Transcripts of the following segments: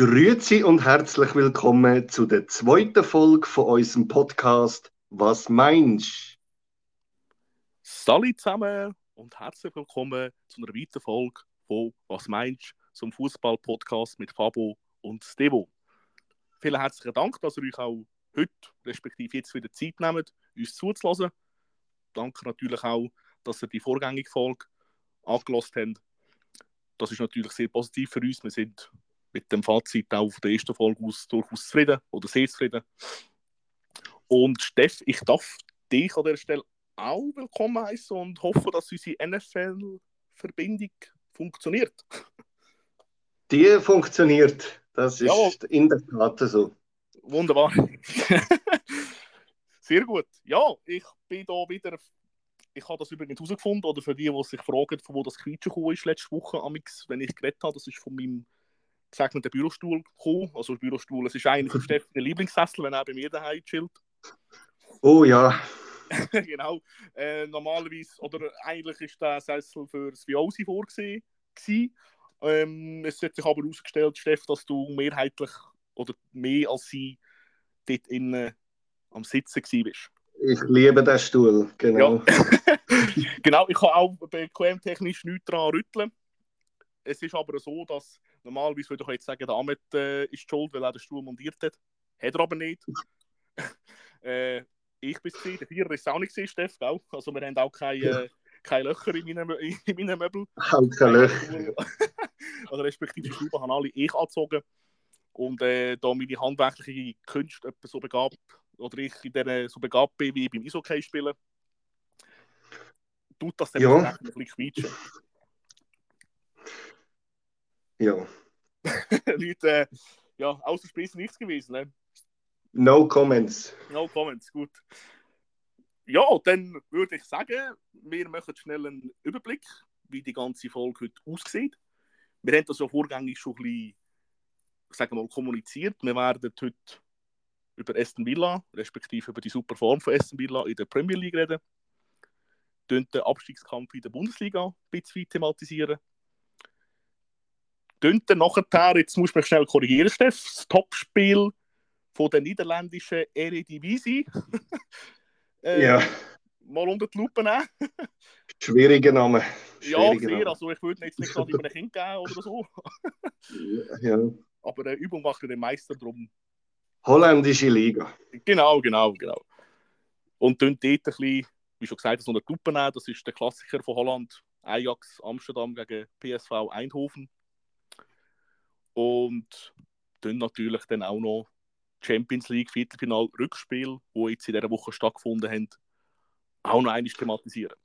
Grüezi und herzlich willkommen zu der zweiten Folge von unserem Podcast Was meinst? Salut zusammen und herzlich willkommen zu einer weiteren Folge von Was meinst? zum Fußball-Podcast mit Fabo und Stevo. Vielen herzlichen Dank, dass ihr euch auch heute, respektive jetzt wieder Zeit nehmt, uns zuzulassen. Danke natürlich auch, dass ihr die vorgängige Folge angelost habt. Das ist natürlich sehr positiv für uns. Wir sind mit dem Fazit auch von der ersten Folge aus durchaus zufrieden oder sehr zufrieden. Und Steff, ich darf dich an der Stelle auch willkommen heißen und hoffe, dass unsere NFL-Verbindung funktioniert. Die funktioniert. Das ist Jawohl. in der Tat so. Wunderbar. Sehr gut. Ja, ich bin da wieder. Ich habe das übrigens herausgefunden, oder für die, die sich fragen, von wo das Quietschen gekommen ist letzte Woche, amix, wenn ich geredet habe, das ist von meinem gesegneten Bürostuhl gekommen. Also Bürostuhl, es ist eigentlich Steffen der Lieblingssessel, wenn er bei mir daheim chillt. Oh ja. genau. Äh, normalerweise, oder eigentlich ist der Sessel für das Viosi vorgesehen. Ähm, es hat sich aber herausgestellt, Steff, dass du mehrheitlich oder mehr als sie dort innen am Sitzen bist. Ich liebe den Stuhl, genau. Ja. genau, ich kann auch bequemtechnisch nichts daran rütteln. Es ist aber so, dass normalerweise würde ich jetzt sagen, der Ahmed äh, ist schuld, weil er den Stuhl montiert hat. Hat er aber nicht. äh, ich bin es, der Vierer ist auch nicht, Steff. Gell? Also wir haben auch keine, äh, keine Löcher in meinen, in meinen Möbeln. Auch keine Löcher. also respektive die Stuben haben alle ich angezogen. Und äh, da meine handwerkliche Künste so begabt, oder ich in der, so begabt bin wie beim Eishockey spielen, tut das dann ja. ein bisschen quietschen. Ja. Leute, äh, ja, außer Spiel nichts gewesen, ne? No comments. No comments, gut. Ja, dann würde ich sagen, wir machen schnell einen Überblick, wie die ganze Folge heute aussieht. Wir haben das ja vorgängig schon ein bisschen, sagen wir mal, kommuniziert. Wir werden heute über Aston Villa, respektive über die super Form von Aston Villa in der Premier League reden. Wir den Abstiegskampf in der Bundesliga ein bisschen thematisieren. Dann nachher, jetzt muss ich mich schnell korrigieren, Steff, das Topspiel von der niederländischen Eredivisie. äh, ja. Mal unter die Lupe nehmen. Schwieriger Name. ja, sehr. Name. Also ich würde jetzt nicht gerade über ein Kind geben oder so. ja. Aber eine Übung macht den Meister drum. Holländische Liga. Genau, genau, genau. Und dann dort ein bisschen, wie schon gesagt, so eine Lupe nehmen. Das ist der Klassiker von Holland. Ajax Amsterdam gegen PSV Eindhoven. Und dann natürlich dann auch noch Champions League Viertelfinal Rückspiel, wo jetzt in dieser Woche stattgefunden haben, auch noch einmal thematisieren.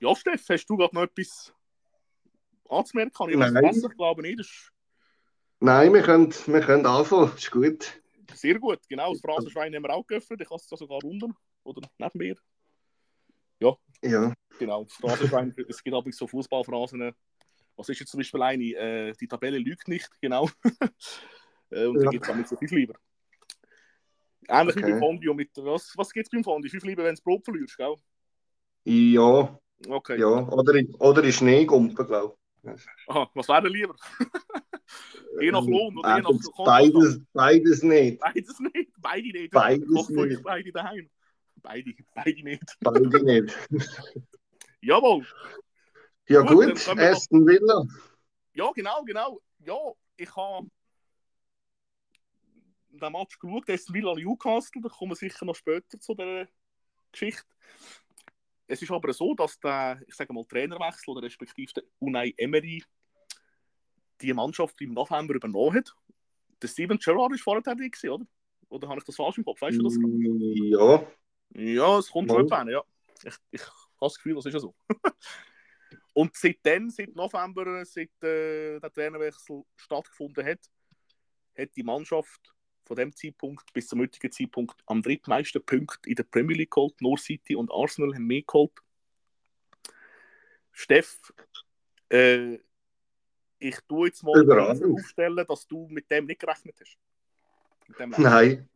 Ja, Steff, hast du gerade noch etwas anzumerken? Ich Nein. Besser, glaube nicht. Ist... Nein, wir können, wir können anfangen, ist gut. Sehr gut, genau. Das Phrasenschwein haben wir auch geöffnet. Ich habe es sogar unten oder neben mir. Ja, ja. genau. Das Phrasenschwein, es gibt aber so Fußballphrasen, was ist jetzt zum Beispiel eine? Äh, die Tabelle lügt nicht, genau. äh, und ja. da gibt es auch nicht so viel lieber. Ähnlich okay. wie beim Fondue mit. Was, was gibt es beim Fondue? Fünf lieber, wenn du Brot verlierst, gell? Ja. Okay. Ja, oder, oder in Schneegumpen, glaube ich. Aha, was wäre denn lieber? je nach Lohn oder je nach beides, beides nicht. Beides nicht. Beide nicht. Beides nicht. Beide daheim. Beide, beide nicht. Beide nicht. Jawohl. Ja gut, gut Aston Villa. Ja, genau, genau. Ja, ich habe den Match geschaut, Aston Villa Newcastle, da kommen wir sicher noch später zu der Geschichte. Es ist aber so, dass der, ich sage mal, Trainerwechsel oder respektive der Unai Emery die Mannschaft im November übernommen hat. Der Steven Gerrard war vorher tätig, oder? Oder habe ich das falsch im Kopf? Weißt du das? Ja. Ja, es kommt schon ja. Ich, ich habe das Gefühl, das ist ja so. Und seitdem, seit November, seit äh, der Trainerwechsel stattgefunden hat, hat die Mannschaft von dem Zeitpunkt bis zum heutigen Zeitpunkt am drittmeisten Punkte in der Premier League geholt. North City und Arsenal haben mehr geholt. Steff, äh, ich tue jetzt mal aufstellen, dass du mit dem nicht gerechnet hast. Nein.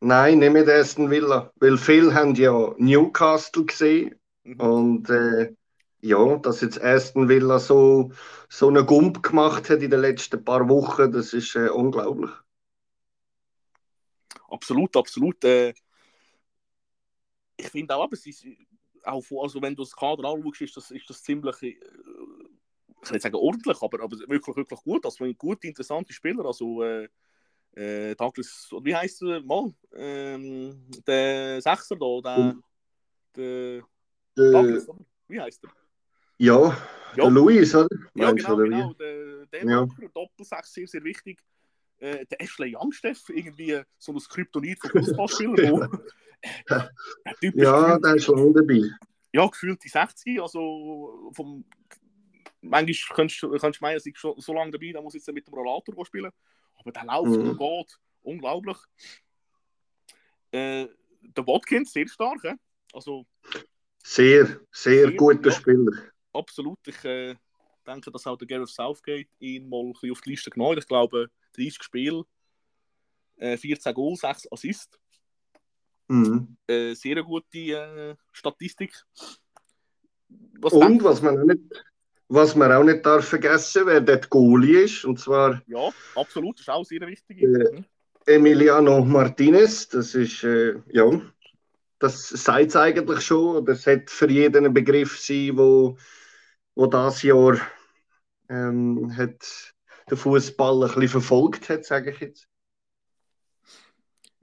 Nein, nicht mit Aston Villa. Weil viele haben ja Newcastle gesehen mhm. und äh, ja, dass jetzt Aston Villa so, so einen Gump gemacht hat in den letzten paar Wochen, das ist äh, unglaublich. Absolut, absolut. Äh, ich finde auch, aber es ist auch, also wenn du das Kader anschaust, ist das, ist das ziemlich, äh, ich will nicht sagen ordentlich, aber, aber wirklich, wirklich gut. Also gute, interessante Spieler. Also äh, äh, Douglas, wie heißt er mal? Ähm, der Sechser da, der, der, der Douglas, wie heißt er? Ja, ja. der Luis, oder? Ja, Meinst genau, genau. Der, der ja. Doppelsechs sehr, sehr wichtig. Äh, der Ashley Youngsteff, irgendwie so ein Kryptonit von Fußballspielern. der ja, der ist schon dabei. Ja, gefühlt die 60, also vom manchmal könntest du meinen, er ist schon so lange dabei, da muss jetzt mit dem Rollator spielen. Aber der läuft mhm. und geht. Unglaublich. Äh, der Watkins, sehr stark. He? Also, sehr, sehr, sehr guter ja, Spieler. Absolut. Ich äh, denke, dass auch der Gareth Southgate ihn mal ein auf die Liste genommen hat. Ich glaube, 30 Spiele, äh, 14 Goal, 6 Assists. Mhm. Äh, sehr gute äh, Statistik. Was Und was man nicht was man auch nicht darf vergessen, wer dort Goalie ist, und zwar... Ja, absolut, das ist auch sehr wichtig. Äh, Emiliano Martinez, das ist, äh, ja, das sagt es eigentlich schon, das hat für jeden ein Begriff sein, wo, wo das Jahr ähm, hat den Fußball ein bisschen verfolgt hat, sage ich jetzt.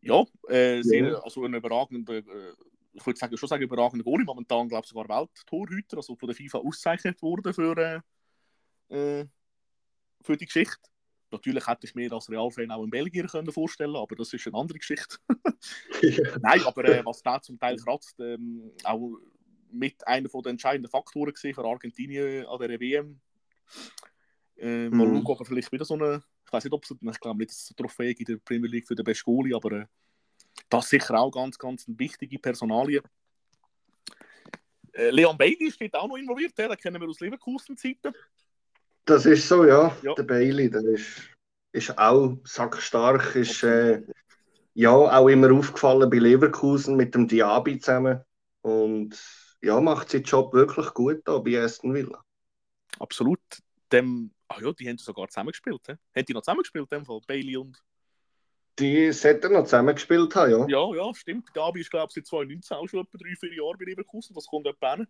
Ja, äh, sehr, ja. also ein überragender, äh, ich würde sagen, schon sagen, überragender Goalie, momentan glaube ich sogar Welttorhüter, also von der FIFA ausgezeichnet worden für, äh, äh, für die Geschichte. Natürlich hätte ich mir als Realfan auch in Belgien können vorstellen aber das ist eine andere Geschichte. Nein, aber äh, was da zum Teil kratzt, ähm, auch mit einer der entscheidenden Faktoren gesehen für Argentinien an der WM. Äh, mal mhm. schauen, ob er vielleicht wieder so eine, ich weiß nicht, ob es, ich glaube nicht, dass es eine Trophäe in der Premier League für den besten Goalie, aber äh, das ist sicher auch ganz, ganz eine wichtige Personalie. Äh, Leon Bailey steht auch noch involviert, den kennen wir aus Leverkusen-Zeiten. Das ist so, ja. ja. Der Bailey, der ist, ist auch sackstark, ist äh, ja auch immer aufgefallen bei Leverkusen mit dem Diaby zusammen und ja, macht seinen Job wirklich gut da bei Aston Villa. Absolut. Dem, ach ja, die haben sogar zusammengespielt. He? Haben die noch zusammengespielt, in dem Fall, Bailey und die sollten noch zusammengespielt haben, ja. Ja, ja, stimmt. Gabi ist, glaube ich, seit 2019 auch schon etwa drei, vier Jahre bei Leverkusen. Das kommt etwa hin.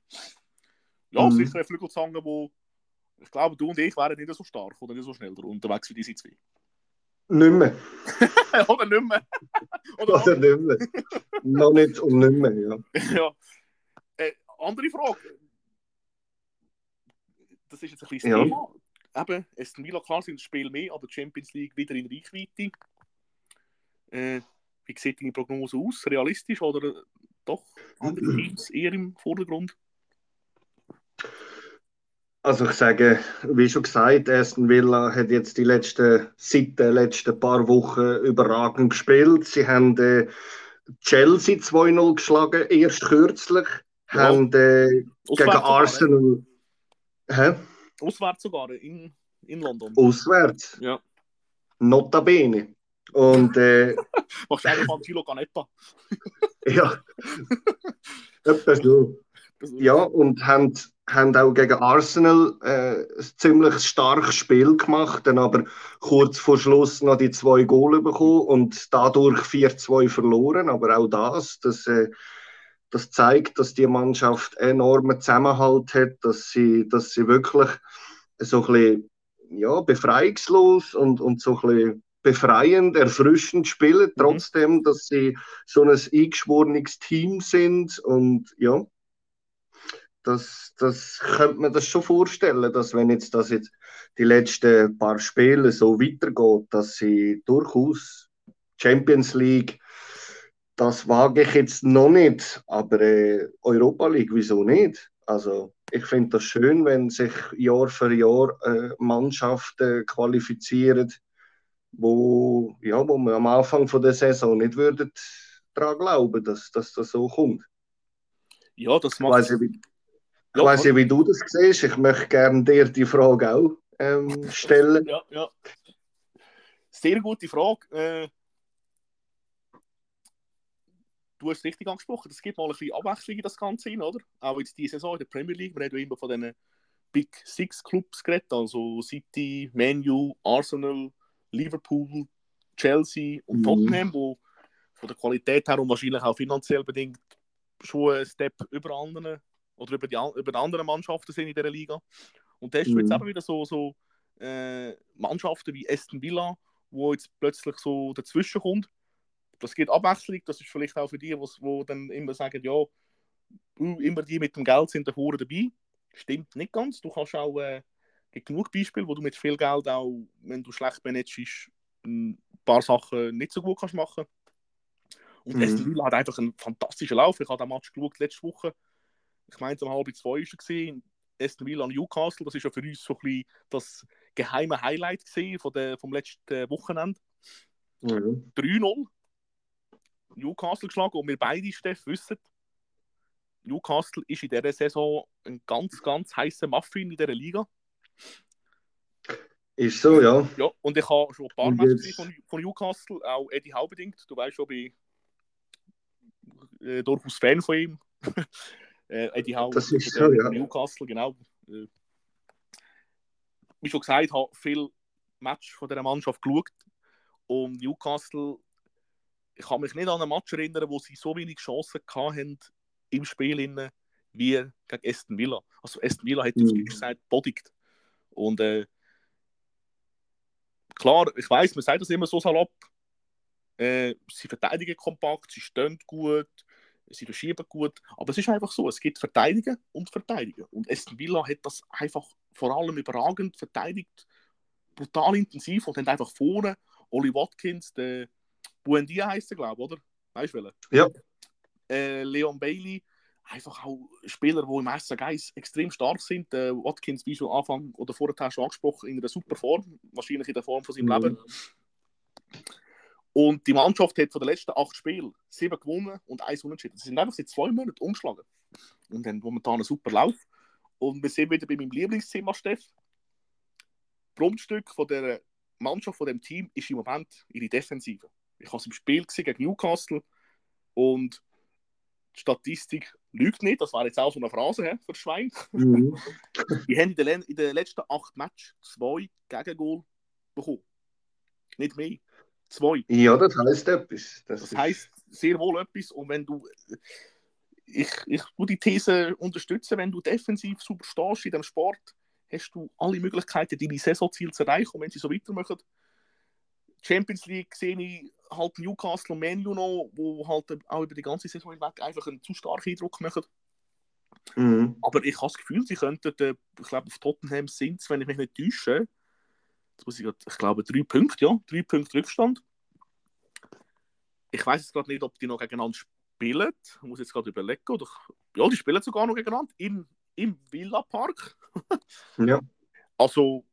Ja, mhm. sicher ein Flügelzange, wo ich glaube, du und ich wären nicht so stark oder nicht so schnell unterwegs wie diese zwei. Nicht mehr. oder nicht mehr. oder, oder nicht mehr. noch nicht und nicht mehr, ja. ja. Äh, andere Frage. Das ist jetzt ein das ja. Thema. Eben, Aston Villa, klar sind das Spiel mehr, aber die Champions League wieder in Reichweite. Äh, wie sieht deine Prognose aus? Realistisch oder doch andere Teams eher im Vordergrund? Also ich sage, wie schon gesagt, Aston Villa hat jetzt die letzten, seit den letzten paar Wochen überragend gespielt. Sie haben äh, Chelsea 2-0 geschlagen, erst kürzlich. Ja. Haben äh, gegen Arsenal... Hä? Auswärts sogar, in, in London. Auswärts? Ja. Notabene. Und, äh, Wahrscheinlich von Tilo Canetta. ja, etwas so. Ja, und haben, haben auch gegen Arsenal äh, ein ziemlich starkes Spiel gemacht, dann aber kurz vor Schluss noch die zwei Gole bekommen und dadurch 4-2 verloren. Aber auch das, das, äh, das zeigt, dass die Mannschaft enormen Zusammenhalt hat, dass sie, dass sie wirklich so ein bisschen ja, befreiungslos und, und so ein bisschen befreiend, erfrischend spielen, mhm. trotzdem, dass sie so ein eingeschworenes Team sind und ja, das, das könnte man das schon vorstellen, dass wenn jetzt das jetzt die letzten paar Spiele so weitergeht, dass sie durchaus Champions League, das wage ich jetzt noch nicht, aber äh, Europa League, wieso nicht? Also ich finde das schön, wenn sich Jahr für Jahr äh, Mannschaften qualifizieren, wo, ja, wo wir am Anfang von der Saison nicht würden daran glauben, dass, dass das so kommt. Ja, das macht... Ich weiß nicht, wie, ja, weiß nicht, wie du das siehst. Ich möchte gerne dir die Frage auch ähm, stellen. Ja, ja. Sehr gute Frage. Äh, du hast es richtig angesprochen, es gibt mal ein bisschen Abwechslung in das Ganze hin, oder? Auch jetzt diese Saison in der Premier League, wir haben immer von diesen Big Six Clubs geredet, also City, Manu, Arsenal, Liverpool, Chelsea und mhm. Tottenham, wo von der Qualität her und wahrscheinlich auch finanziell bedingt schon ein Step über anderen oder über die, über die anderen Mannschaften sind in dieser Liga. Und da hast du jetzt mhm. eben wieder so, so äh, Mannschaften wie Aston Villa, wo jetzt plötzlich so dazwischen kommt. Das geht Abwechslung, das ist vielleicht auch für die, die dann immer sagen, ja, immer die mit dem Geld sind da vorne dabei. Stimmt nicht ganz. Du kannst auch äh, genug Beispiele, wo du mit viel Geld auch, wenn du schlecht managst, ein paar Sachen nicht so gut kannst machen. Und mhm. Aston Villa hat einfach einen fantastischen Lauf. Ich habe den Match geschaut letzte Woche. Ich meine, um halb zwei war er. Aston Villa Newcastle, das ist ja für uns so ein bisschen das geheime Highlight von der, vom letzten Wochenende. Mhm. 3-0. Newcastle geschlagen und wir beide, Steff, wissen, Newcastle ist in dieser Saison ein ganz, ganz heißer Muffin in dieser Liga. Ist so, ja. Ja, und ich habe schon ein paar Matches von, von Newcastle, auch Eddie Howe bedingt. Du weißt schon, ich bin äh, durchaus Fan von ihm. äh, Eddie Howe das ist so, ja. Newcastle, genau. Äh, wie schon gesagt, habe viel Match von dieser Mannschaft geschaut. Und Newcastle, ich kann mich nicht an einen Match erinnern, wo sie so wenig Chancen hatten im Spiel innen, wie gegen Aston Villa. Also Aston Villa hat mhm. gesagt, bodigt. Und äh, klar, ich weiß, man sagt das immer so salopp. Äh, sie verteidigen kompakt, sie stehen gut, sie verschieben gut. Aber es ist einfach so, es gibt Verteidigen und Verteidigen. Und Aston Villa hat das einfach vor allem überragend verteidigt, brutal intensiv und haben einfach vorne Oli Watkins, der Buendia heißt er, glaube ich, oder? Weißt du Ja. Äh, Leon Bailey, einfach auch Spieler, die im ersten Geist extrem stark sind. Äh, Watkins, wie schon Anfang oder vorher schon angesprochen, in einer super Form, wahrscheinlich in der Form von seinem mhm. Leben. Und die Mannschaft hat von den letzten acht Spielen sieben gewonnen und eins unentschieden. Sie sind einfach seit zwei Monaten umgeschlagen. Und haben momentan einen super Lauf. Und wir sind wieder bei meinem Lieblingsthema, Steff. Grundstück von der Mannschaft, von dem Team, ist im Moment ihre Defensive. Ich habe es im Spiel gesehen gegen Newcastle und die Statistik lügt nicht, das war jetzt auch so eine Phrase he, für Schwein. Mhm. die haben in den, in den letzten acht Matches zwei Gegengol bekommen. Nicht mehr. Zwei. Ja, das heißt etwas. Das, das heißt sehr wohl etwas. Und wenn du. Ich, ich würde die These unterstützen, wenn du defensiv super stehst in dem Sport, hast du alle Möglichkeiten, deine Saisonziele zu erreichen. Und wenn sie so weitermachen, Champions League sehe ich halt Newcastle und Manu noch, wo halt auch über die ganze Saison hinweg einfach einen zu starken Eindruck machen. Mhm. Aber ich habe das Gefühl, sie könnten, äh, ich glaube, auf Tottenham sind es, wenn ich mich nicht täusche, muss ich, ich glaube, drei Punkte, ja, drei Punkte Rückstand. Ich weiß jetzt gerade nicht, ob die noch gegeneinander spielen. Ich muss jetzt gerade überlegen. Oder, ja, die spielen sogar noch gegeneinander in, im Villa Park. ja. Also,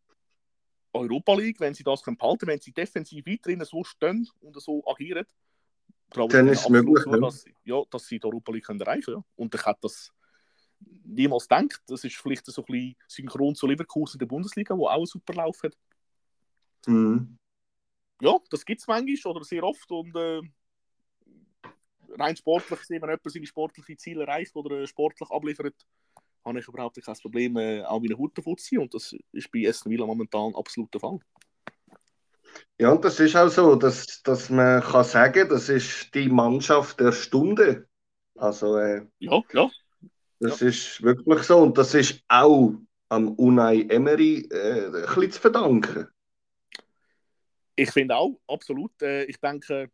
Europa League, wenn sie das können behalten wenn sie defensiv weiterhin so stehen und so agieren, glaube dann ist es möglich, nur, dass, sie, ja, dass sie die Europa League können erreichen können. Ja. Und ich hätte das niemals gedacht. Das ist vielleicht so ein bisschen synchron zu Leverkusen in der Bundesliga, wo auch einen super Lauf hat. Mhm. Ja, das gibt es manchmal oder sehr oft. Und äh, rein sportlich gesehen, wenn jemand seine sportlichen Ziele erreicht oder sportlich abliefert, habe ich überhaupt kein Problem, äh, auch meine Haut davon zu ziehen. Und das ist bei Aston Villa momentan absolut der Fall. Ja, und das ist auch so, dass, dass man kann sagen, das ist die Mannschaft der Stunde. Also, äh, ja, ja. Das ja. ist wirklich so. Und das ist auch am Unai Emery äh, ein bisschen zu verdanken. Ich finde auch, absolut. Äh, ich denke,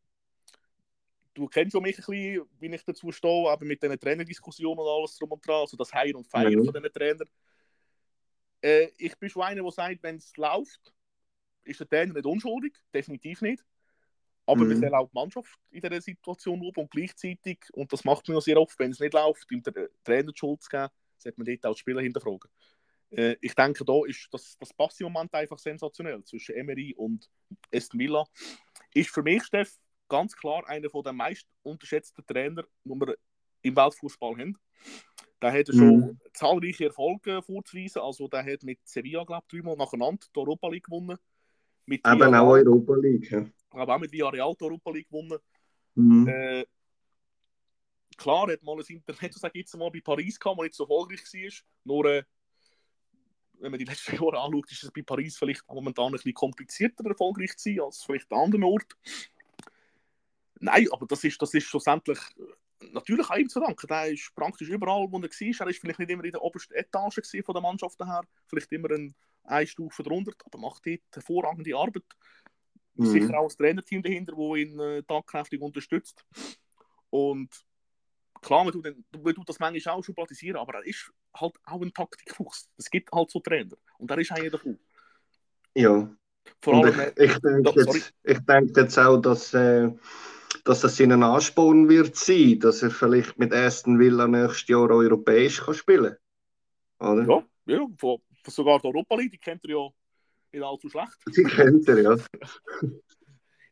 du kennst schon mich ein bisschen, wie ich dazu stehe, aber mit diesen Trainerdiskussionen und alles drum und dran, also das Heilen und Feiern mhm. von diesen Trainern. Äh, ich bin schon einer, der sagt, wenn es läuft, ist der Trainer nicht unschuldig, definitiv nicht. Aber mhm. wir sehen auch die Mannschaft in dieser Situation oben und gleichzeitig, und das macht man sehr oft, wenn es nicht läuft, dem Trainer die Schuld zu geben, sollte man dort auch die Spieler hinterfragen. Äh, ich denke, da ist das, das passt im Moment einfach sensationell zwischen Emery und Aston Villa. Ist für mich, Steff, ganz klar einer der meist unterschätzten Trainer, die wir im Weltfußball haben. Der hat schon mhm. zahlreiche Erfolge vorzuweisen. Also der hat mit Sevilla, glaube ich, dreimal nacheinander die Europa League gewonnen. Mit Eben Villarreal, auch Europa League. Ja. Aber auch mit Villarreal die Europa League gewonnen. Mhm. Äh, klar, hat mal ein Internet, sag jetzt mal, bei Paris gehabt, das nicht so erfolgreich war. Nur, äh, wenn man die letzten Jahre anschaut, ist es bei Paris vielleicht momentan ein bisschen komplizierter erfolgreich zu sein als vielleicht an anderen Orten. Nein, aber das ist, das ist schlussendlich natürlich auch ihm zu danken. Der ist praktisch überall, wo er war. Er ist vielleicht nicht immer in der obersten Etage von der Mannschaft her, vielleicht immer ein, eine Stufe drunter, aber macht dort hervorragende Arbeit. Mhm. Sicher auch das Trainerteam dahinter, das ihn äh, tagkräftig unterstützt. Und klar, man tut, man tut das manchmal auch schon platisieren, aber er ist halt auch ein Taktikfuchs. Es gibt halt so Trainer. Und er ist einer davon. Ja. Vor allem, ich, ich, denke jetzt, ich denke jetzt auch, dass. Äh, dass das ihnen Ansporn wird sein, dass er vielleicht mit Aston Villa nächstes Jahr europäisch kann spielen kann. Ja, ja von, sogar die Europa League, die kennt er ja nicht allzu schlecht. Die kennt er, ja.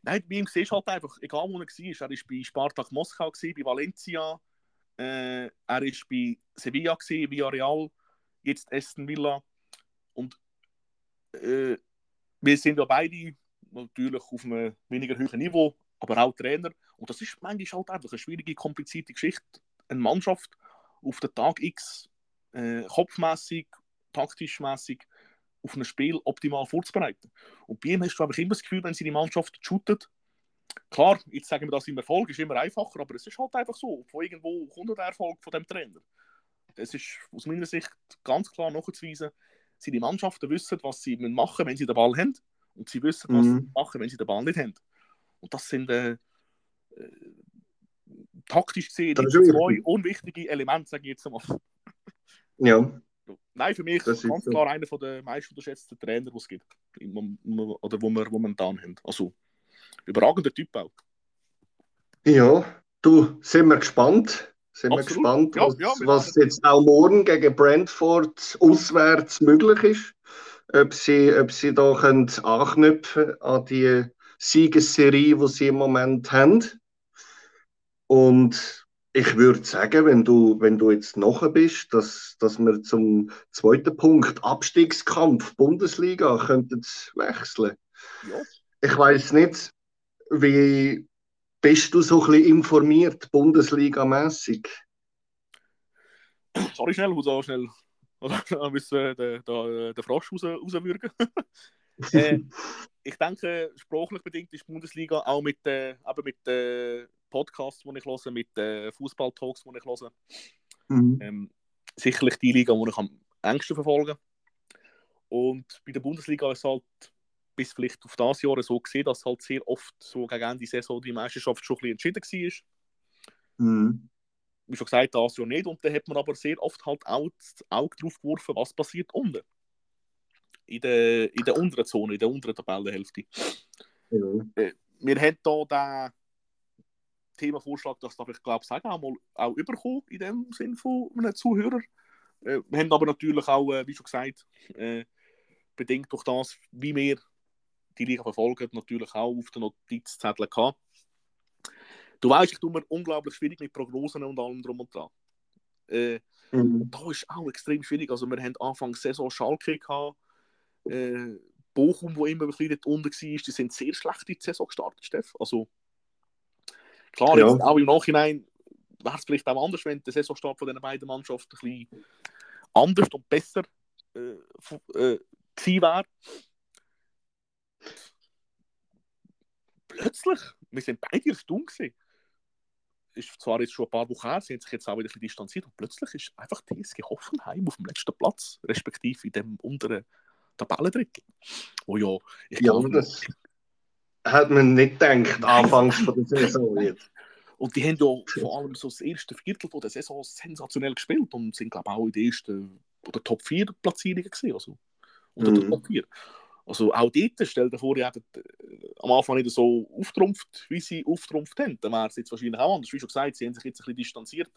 Nein, bei ihm siehst du halt einfach, egal wo er war, er war bei Spartak Moskau, bei Valencia, äh, er war bei Sevilla, Villarreal, jetzt Aston Villa. Und äh, wir sind ja beide natürlich auf einem weniger hohen Niveau, aber auch Trainer. Und das ist manchmal halt einfach eine schwierige, komplizierte Geschichte. Eine Mannschaft auf den Tag X äh, kopfmässig, taktisch mäßig auf ein Spiel optimal vorzubereiten. Und bei ihm hast du einfach immer das Gefühl, wenn sie die Mannschaft shootet, klar, jetzt sagen wir das im Erfolg, ist immer einfacher, aber es ist halt einfach so, von irgendwo kommt der Erfolg von dem Trainer. Es ist aus meiner Sicht ganz klar nachzuweisen, sie die Mannschaften wissen, was sie machen, wenn sie den Ball haben, und sie wissen, was mhm. sie machen, wenn sie den Ball nicht haben. Und das sind äh, äh, taktisch gesehen zwei unwichtige Elemente, sage ich jetzt mal. Ja. Nein, für mich das ganz klar so. einer der meist unterschätzten Trainer, die es gibt. Oder wo wir momentan haben. Also, überragender Typ auch. Ja, du, sind wir gespannt. Sind Absolut. wir gespannt, was, ja, ja, was jetzt auch morgen gegen Brentford auswärts möglich ist. Ob sie, ob sie da können anknüpfen an die Siegesserie, die sie im Moment haben. Und ich würde sagen, wenn du, wenn du jetzt noch bist, dass, dass wir zum zweiten Punkt, Abstiegskampf, Bundesliga, könnten wechseln. Ja. Ich weiß nicht, wie bist du so ein bisschen informiert, Bundesliga-mäßig? Sorry, schnell, muss auch schnell. Müssen den, den, den Frosch raus, rauswürgen. äh, ich denke, sprachlich bedingt ist die Bundesliga auch mit, äh, eben mit den Podcasts, die ich höre, mit den Fußball-Talks, die ich höre, mhm. ähm, sicherlich die Liga, die ich am engsten verfolge. Und bei der Bundesliga ist es halt bis vielleicht auf das Jahr so gesehen, dass halt sehr oft so gegen Ende Saison die Meisterschaft schon ein bisschen entschieden war. Mhm. Wie schon gesagt, das Jahr nicht. Und dann hat man aber sehr oft halt auch das Auge drauf geworfen, was passiert unten in der, in der unteren Zone, in der unteren Tabellenhälfte. Äh, wir haben hier den Themenvorschlag, das darf ich glaube sagen, auch mal auch überkommen, in dem Sinn von einem Zuhörer. Äh, wir haben aber natürlich auch, äh, wie schon gesagt, bedingt durch das, wie wir die Liga verfolgen, natürlich auch auf den Notizzetteln gehabt. Du weißt, ich tue mir unglaublich schwierig mit Prognosen und allem drum und dran. Äh, mhm. Da ist auch extrem schwierig. Also wir haben Anfang Saison Schalke gehabt, äh, Bochum, wo immer ein bisschen unten war, die sind sehr schlecht in die Saison gestartet, Steff. Also, klar, ja. jetzt auch im Nachhinein wäre es vielleicht auch anders, wenn der Saisonstart von den beiden Mannschaften ein bisschen anders und besser äh, äh, gewesen wäre. Plötzlich, wir sind beide erstaunt gewesen. Ist zwar jetzt schon ein paar Wochen her, sie haben sich jetzt auch wieder ein bisschen distanziert und plötzlich ist einfach TSG Hoffenheim auf dem letzten Platz, respektive in dem unteren Tabellendrittel. Oh ja, ich ja, glaube, das hat man nicht gedacht, anfangs von der Saison jetzt. Und die haben ja vor allem so das erste Viertel von der Saison sensationell gespielt und sind, glaube ich, auch in den ersten oder Top 4 Platzierungen gesehen. Also, unter mhm. der Top 4. Also auch dort, stell dir vor, die hätten äh, am Anfang nicht so auftrumpft, wie sie auftrumpft haben. Dann wäre es jetzt wahrscheinlich auch anders. Wie schon gesagt, sie haben sich jetzt ein bisschen distanziert.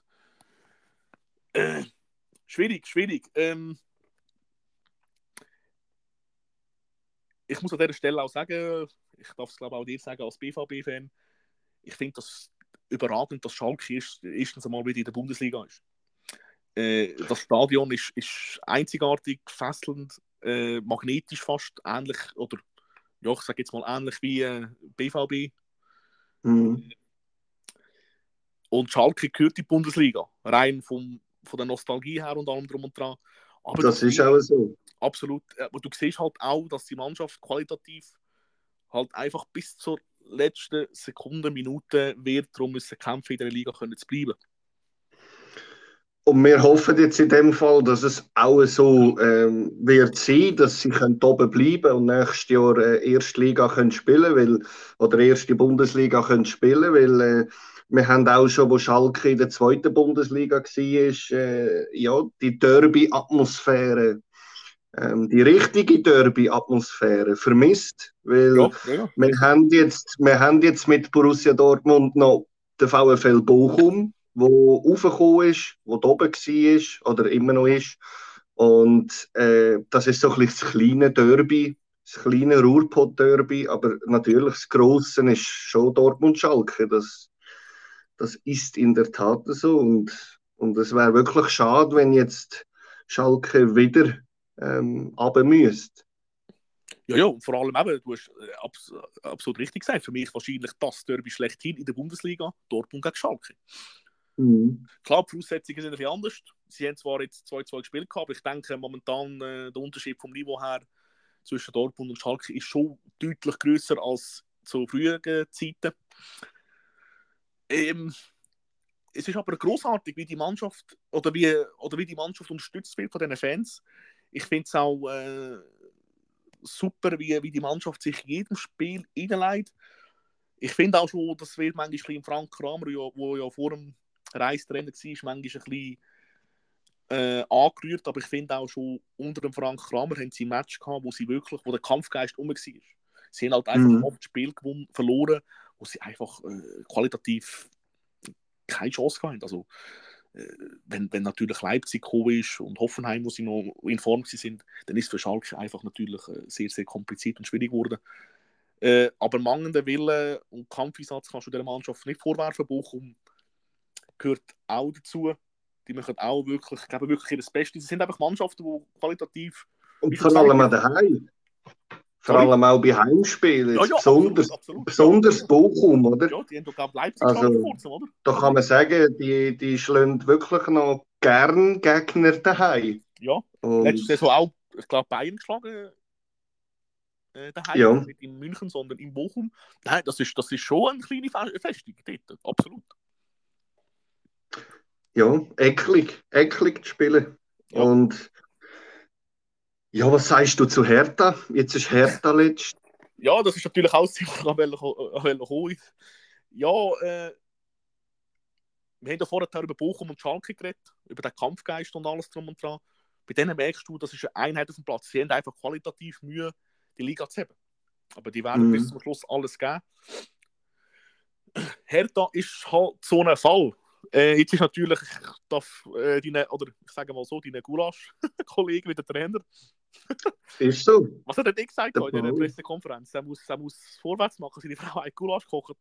Äh, schwierig, schwierig. Ähm, ich muss an dieser Stelle auch sagen, ich darf es glaube auch dir sagen, als BVB-Fan, ich finde das überragend, dass Schalke erst, erstens einmal wieder in der Bundesliga ist. Äh, das Stadion ist, ist einzigartig, fesselnd, äh, magnetisch fast, ähnlich, oder ja, ich sage jetzt mal ähnlich wie äh, BVB. Mhm. Und Schalke gehört die Bundesliga, rein vom, von der Nostalgie her und allem drum und dran. Aber das ist auch so. Absolut. Aber du siehst halt auch, dass die Mannschaft qualitativ halt einfach bis zur letzten Sekunde, Minute wird darum müssen kämpfen, in der Liga können zu bleiben. Und wir hoffen jetzt in dem Fall, dass es auch so ähm, wird sein, dass sie können oben bleiben und nächstes Jahr äh, erste Liga können spielen weil oder erste Bundesliga können spielen, weil äh, wir haben auch schon, wo Schalke in der zweiten Bundesliga war, äh, ja, die Derby-Atmosphäre, ähm, die richtige Derby-Atmosphäre vermisst, weil ja, ja. Wir, haben jetzt, wir haben jetzt mit Borussia Dortmund noch den VfL Bochum wo aufgekommen ist, wo da oben war oder immer noch ist. Und äh, das ist so ein bisschen das kleine Derby, das kleine Ruhrpott-Derby, aber natürlich das Grosse ist schon Dortmund-Schalke. Das, das ist in der Tat so. Und, und es wäre wirklich schade, wenn jetzt Schalke wieder ähm, runter müsste. Ja, ja, und vor allem eben, du hast äh, abs absolut richtig gesagt, für mich wahrscheinlich das Derby schlechthin in der Bundesliga, Dortmund gegen Schalke. Mhm. Klar, die Voraussetzungen sind ein bisschen anders. Sie haben zwar jetzt 2-2 gespielt, aber ich denke momentan äh, der Unterschied vom Niveau her zwischen Dortmund und Schalke ist schon deutlich größer als zu früheren Zeiten. Ähm, es ist aber großartig, wie die Mannschaft oder wie, oder wie die Mannschaft unterstützt wird von den Fans. Ich finde es auch äh, super, wie, wie die Mannschaft sich in jedem Spiel einleitet. Ich finde auch schon, das wird manchmal im Frank Kramer, wo ja vor dem Reistrainer war, manchmal ein bisschen äh, angerührt, aber ich finde auch schon unter dem Frank Kramer haben sie ein Match gehabt, wo sie wirklich, wo der Kampfgeist um war. Sie haben halt einfach mhm. oft das Spiel gewonnen, verloren, wo sie einfach äh, qualitativ keine Chance hatten. Also, äh, wenn, wenn natürlich Leipzig gekommen ist und Hoffenheim, wo sie noch in Form sind, dann ist es für Schalke einfach natürlich äh, sehr, sehr kompliziert und schwierig geworden. Äh, aber mangelnder Wille und Kampfeinsatz kannst du der Mannschaft nicht vorwerfen. Bochum gehört auch dazu. Die machen auch wirklich, geben wirklich ihr Bestes. Sie sind einfach Mannschaften, die qualitativ. Und vor allem daheim. Vor allem auch bei Heimspielen. Ja, ja, besonders, absolut, absolut. besonders Bochum, oder? Ja, die haben doch Leipzig also, kurzem, oder? Da kann man sagen, die, die schlagen wirklich noch gern Gegner daheim. Ja, Und... letzte Saison auch, ich glaube, Bayern geschlagen. Äh, daheim, ja. nicht in München, sondern in Bochum. Nein, das ist, das ist schon eine kleine Festung dort, absolut ja, eklig, eklig zu spielen. Ja. Und ja, was sagst du zu Hertha? Jetzt ist Hertha letzt. Ja, das ist natürlich auch ziemlich an Ja, äh, wir haben ja vorher über Bochum und Schalke geredet, über den Kampfgeist und alles drum und dran. Bei denen merkst du, das ist eine Einheit auf dem Platz. Sie haben einfach qualitativ Mühe, die Liga zu haben. Aber die werden mm. bis zum Schluss alles geben. Hertha ist halt so ein Fall. Äh, jetzt ist natürlich, darf, äh, deine, oder ich sage mal so, deine Gulasch-Kollege mit dem Trainer. Ist so. Was hat er denn gesagt in der Pressekonferenz? Er muss, er muss vorwärts machen, seine Frau hat Gulasch kochen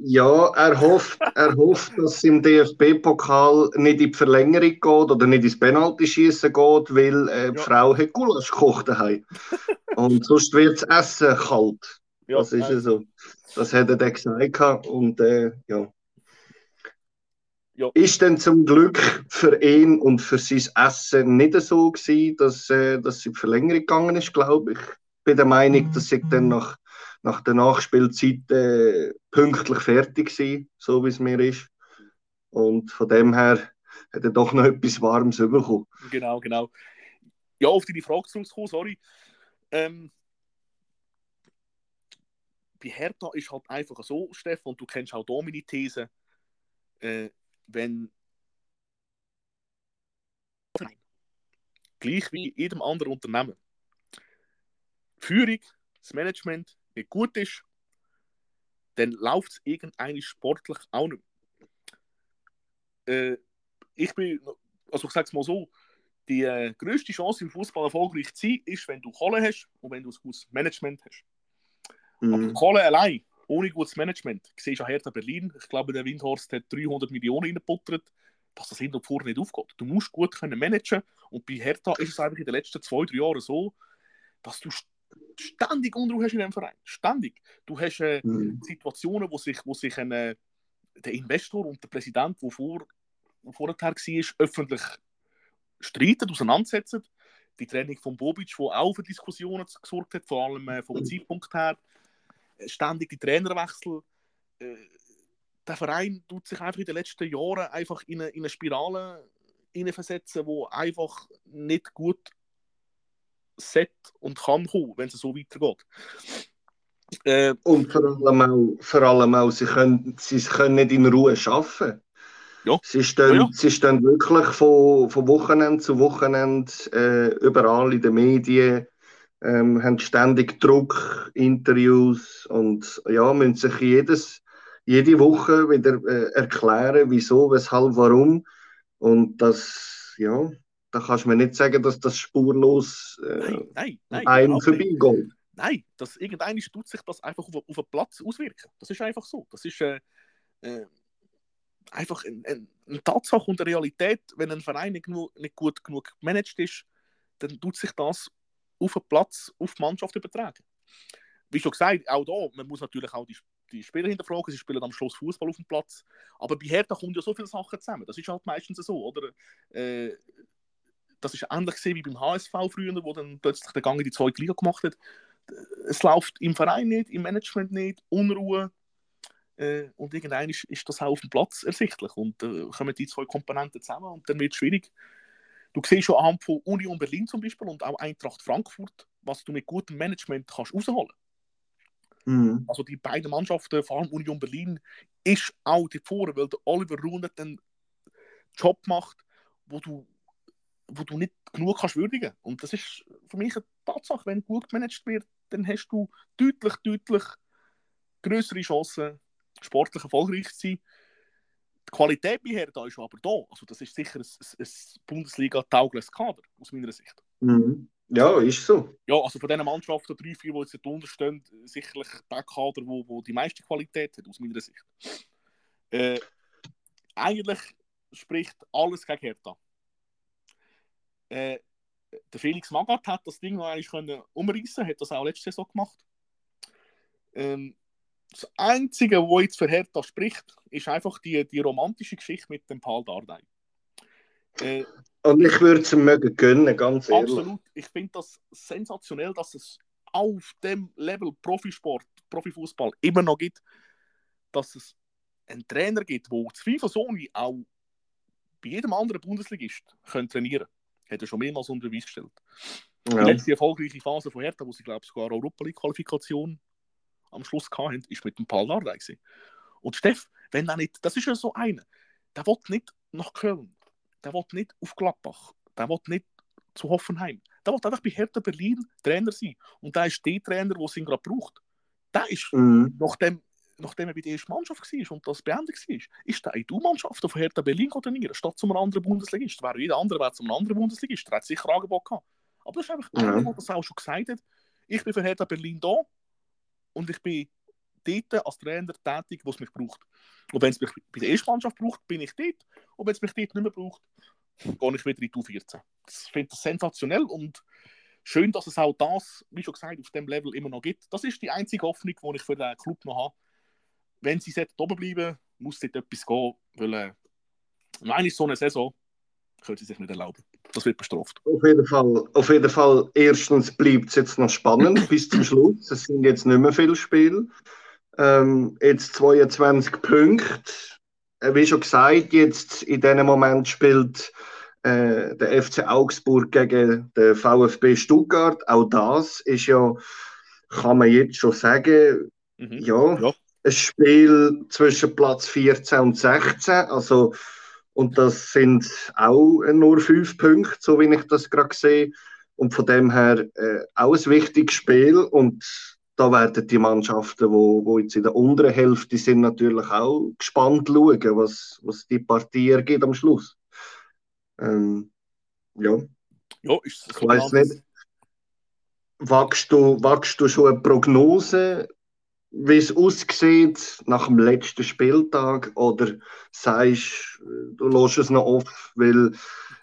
Ja, er hofft, er hofft, dass es im DFB-Pokal nicht in die Verlängerung geht oder nicht ins Penalty-Schießen geht, weil äh, die ja. Frau hat Gulasch gekocht daheim. Und sonst wird das Essen kalt. Ja, das ist ja so. Das hat er dann gesagt. Und äh, ja. Ja. Ist denn zum Glück für ihn und für sein Essen nicht so gewesen, dass, äh, dass sie Verlängerung gegangen ist, glaube ich. Ich bin der Meinung, dass sie dann nach, nach der Nachspielzeit äh, pünktlich fertig war, so wie es mir ist. Und von dem her hat er doch noch etwas Warmes bekommen. Genau, genau. Ja, auf deine Frage zurückzukommen, sorry. Ähm, bei Hertha ist halt einfach so, Stefan, du kennst auch hier meine These. Äh, wenn gleich wie jedem anderen Unternehmen Führung, das Management nicht gut ist, dann läuft es irgendeine sportlich auch nicht. Äh, ich bin, also ich sage es mal so, die äh, größte Chance im Fußball erfolgreich zu sein, ist, wenn du Kohle hast und wenn du ein gutes Management hast. Mhm. Aber Kohle allein ohne gutes Management. Du siehst ja Hertha Berlin, ich glaube, der Windhorst hat 300 Millionen reingebuttert, dass das hinten und vorne nicht aufgeht. Du musst gut können managen und bei Hertha ist es eigentlich in den letzten zwei, drei Jahren so, dass du ständig Unruhe hast in dem Verein. Ständig. Du hast äh, mhm. Situationen, wo sich, wo sich ein, äh, der Investor und der Präsident, der vor, vorher war, öffentlich streiten, auseinandersetzen. Die Training von Bobic, die auch für Diskussionen gesorgt hat, vor allem äh, vom Zeitpunkt her. Ständig die Trainerwechsel. Äh, der Verein tut sich einfach in den letzten Jahren einfach in eine, in eine Spirale versetzen, wo einfach nicht gut set und kann kommen, wenn es so weitergeht. Äh, und vor allem auch, vor allem auch sie, können, sie können nicht in Ruhe arbeiten. Ja. Sie, stehen, ja, ja. sie stehen wirklich von, von Wochenende zu Wochenende äh, überall in den Medien, ähm, haben ständig Druck, Interviews und ja, müssen sich jedes, jede Woche wieder äh, erklären, wieso, weshalb, warum. Und das, ja, da kannst du mir nicht sagen, dass das spurlos äh, nein, nein, nein, einem vorbeigeht. Nein, das, irgendein tut sich das einfach auf, auf den Platz auswirken. Das ist einfach so. Das ist äh, äh, einfach eine, eine, Tatsache und eine Realität. Wenn ein Verein nicht, nicht gut genug gemanagt ist, dann tut sich das auf den Platz, auf die Mannschaft übertragen. Wie schon gesagt, auch da, man muss natürlich auch die, die Spieler hinterfragen, sie spielen am Schluss Fußball auf dem Platz. Aber bei Hertha kommen ja so viele Sachen zusammen. Das ist halt meistens so, oder? Äh, das ist ähnlich wie beim HSV früher, wo dann plötzlich der Gang in die zweite Liga gemacht hat. Es läuft im Verein nicht, im Management nicht, Unruhe. Äh, und irgendwann ist, ist, das auch auf dem Platz ersichtlich. Und äh, kommen die zwei Komponenten zusammen und dann wird es schwierig. Du siehst schon anhand von Union Berlin zum Beispiel und auch Eintracht Frankfurt, was du mit gutem Management kannst rausholen mhm. Also die beiden Mannschaften, vor allem Union Berlin, ist auch die vorne, weil der Oliver Runert einen Job macht, wo du wo du nicht genug kannst würdigen. Und das ist für mich eine Tatsache, wenn gut gemanagt wird, dann hast du deutlich, deutlich größere Chancen, sportlich erfolgreich zu sein. Die Qualität bei Hertha ist aber da. Also das ist sicher ein, ein, ein Bundesliga-taugliches Kader, aus meiner Sicht. Mhm. Ja, ist so. Ja, also von diesen Mannschaften, drei, vier, die jetzt drunter stehen, sicherlich der Kader, wo, wo die meiste Qualität hat, aus meiner Sicht. Äh, eigentlich spricht alles gegen Hertha äh, der Felix Magath hat das Ding noch eigentlich umreißen, hat das auch letzte Saison gemacht. Ähm, das Einzige, was jetzt für Hertha spricht, ist einfach die, die romantische Geschichte mit dem Paul Dardai. Äh, Und ich würde es ihm mögen gönnen, ganz ehrlich. Absolut. Ich finde das sensationell, dass es auf dem Level Profisport, Profifußball immer noch gibt, dass es einen Trainer gibt, der zweifelsohne auch bei jedem anderen Bundesligist können trainieren kann hat er schon mehrmals unter Beweis gestellt. Ja. Die letzte erfolgreiche Phase von Hertha, wo sie, glaube ich, sogar Europa League-Qualifikation am Schluss hatten, ist mit dem Paul Dardai. Und Steff, wenn er nicht, das ist ja so einer, der will nicht nach Köln, der will nicht auf Gladbach, der will nicht zu Hoffenheim. Der will einfach bei Hertha Berlin Trainer sein. Und der ist der Trainer, der ihn gerade braucht. Der ist, mhm. nachdem nachdem er bei der ersten Mannschaft war und das beendet war, ist der in die U-Mannschaft von Hertha Berlin trainieren, statt zu einem anderen Bundesligist. Wäre jeder andere wäre zu einem anderen Bundesligist, der hat sicher Angebot gehabt. Aber das ist einfach einer, der das auch schon gesagt hat. Ich bin für Hertha Berlin da und ich bin dort als Trainer tätig, wo es mich braucht. Und wenn es mich bei der ersten Mannschaft braucht, bin ich dort. Und wenn es mich dort nicht mehr braucht, gehe ich wieder in die U14. Das finde ich sensationell und schön, dass es auch das, wie schon gesagt, auf dem Level immer noch gibt. Das ist die einzige Hoffnung, die ich für den Club noch habe wenn sie oben bleiben, muss dort etwas gehen, weil äh, ist so eine Saison, können sie sich nicht erlauben. Das wird bestraft. Auf jeden Fall, auf jeden Fall erstens bleibt es jetzt noch spannend bis zum Schluss. Es sind jetzt nicht mehr viele Spiele. Ähm, jetzt 22 Punkte. Äh, wie schon gesagt, jetzt in diesem Moment spielt äh, der FC Augsburg gegen den VfB Stuttgart. Auch das ist ja, kann man jetzt schon sagen, mhm. ja, ja, ein Spiel zwischen Platz 14 und 16. Also, und das sind auch nur fünf Punkte, so wie ich das gerade sehe. Und von dem her äh, auch ein wichtiges Spiel. Und da werden die Mannschaften, wo, wo jetzt in der unteren Hälfte sind, natürlich auch gespannt schauen, was, was die Partie ergibt am Schluss. Ähm, ja. Ja, ist ich weiß nicht. Wagst du, wagst du schon eine Prognose wie es aussieht nach dem letzten Spieltag oder sagst du lässt es noch auf, weil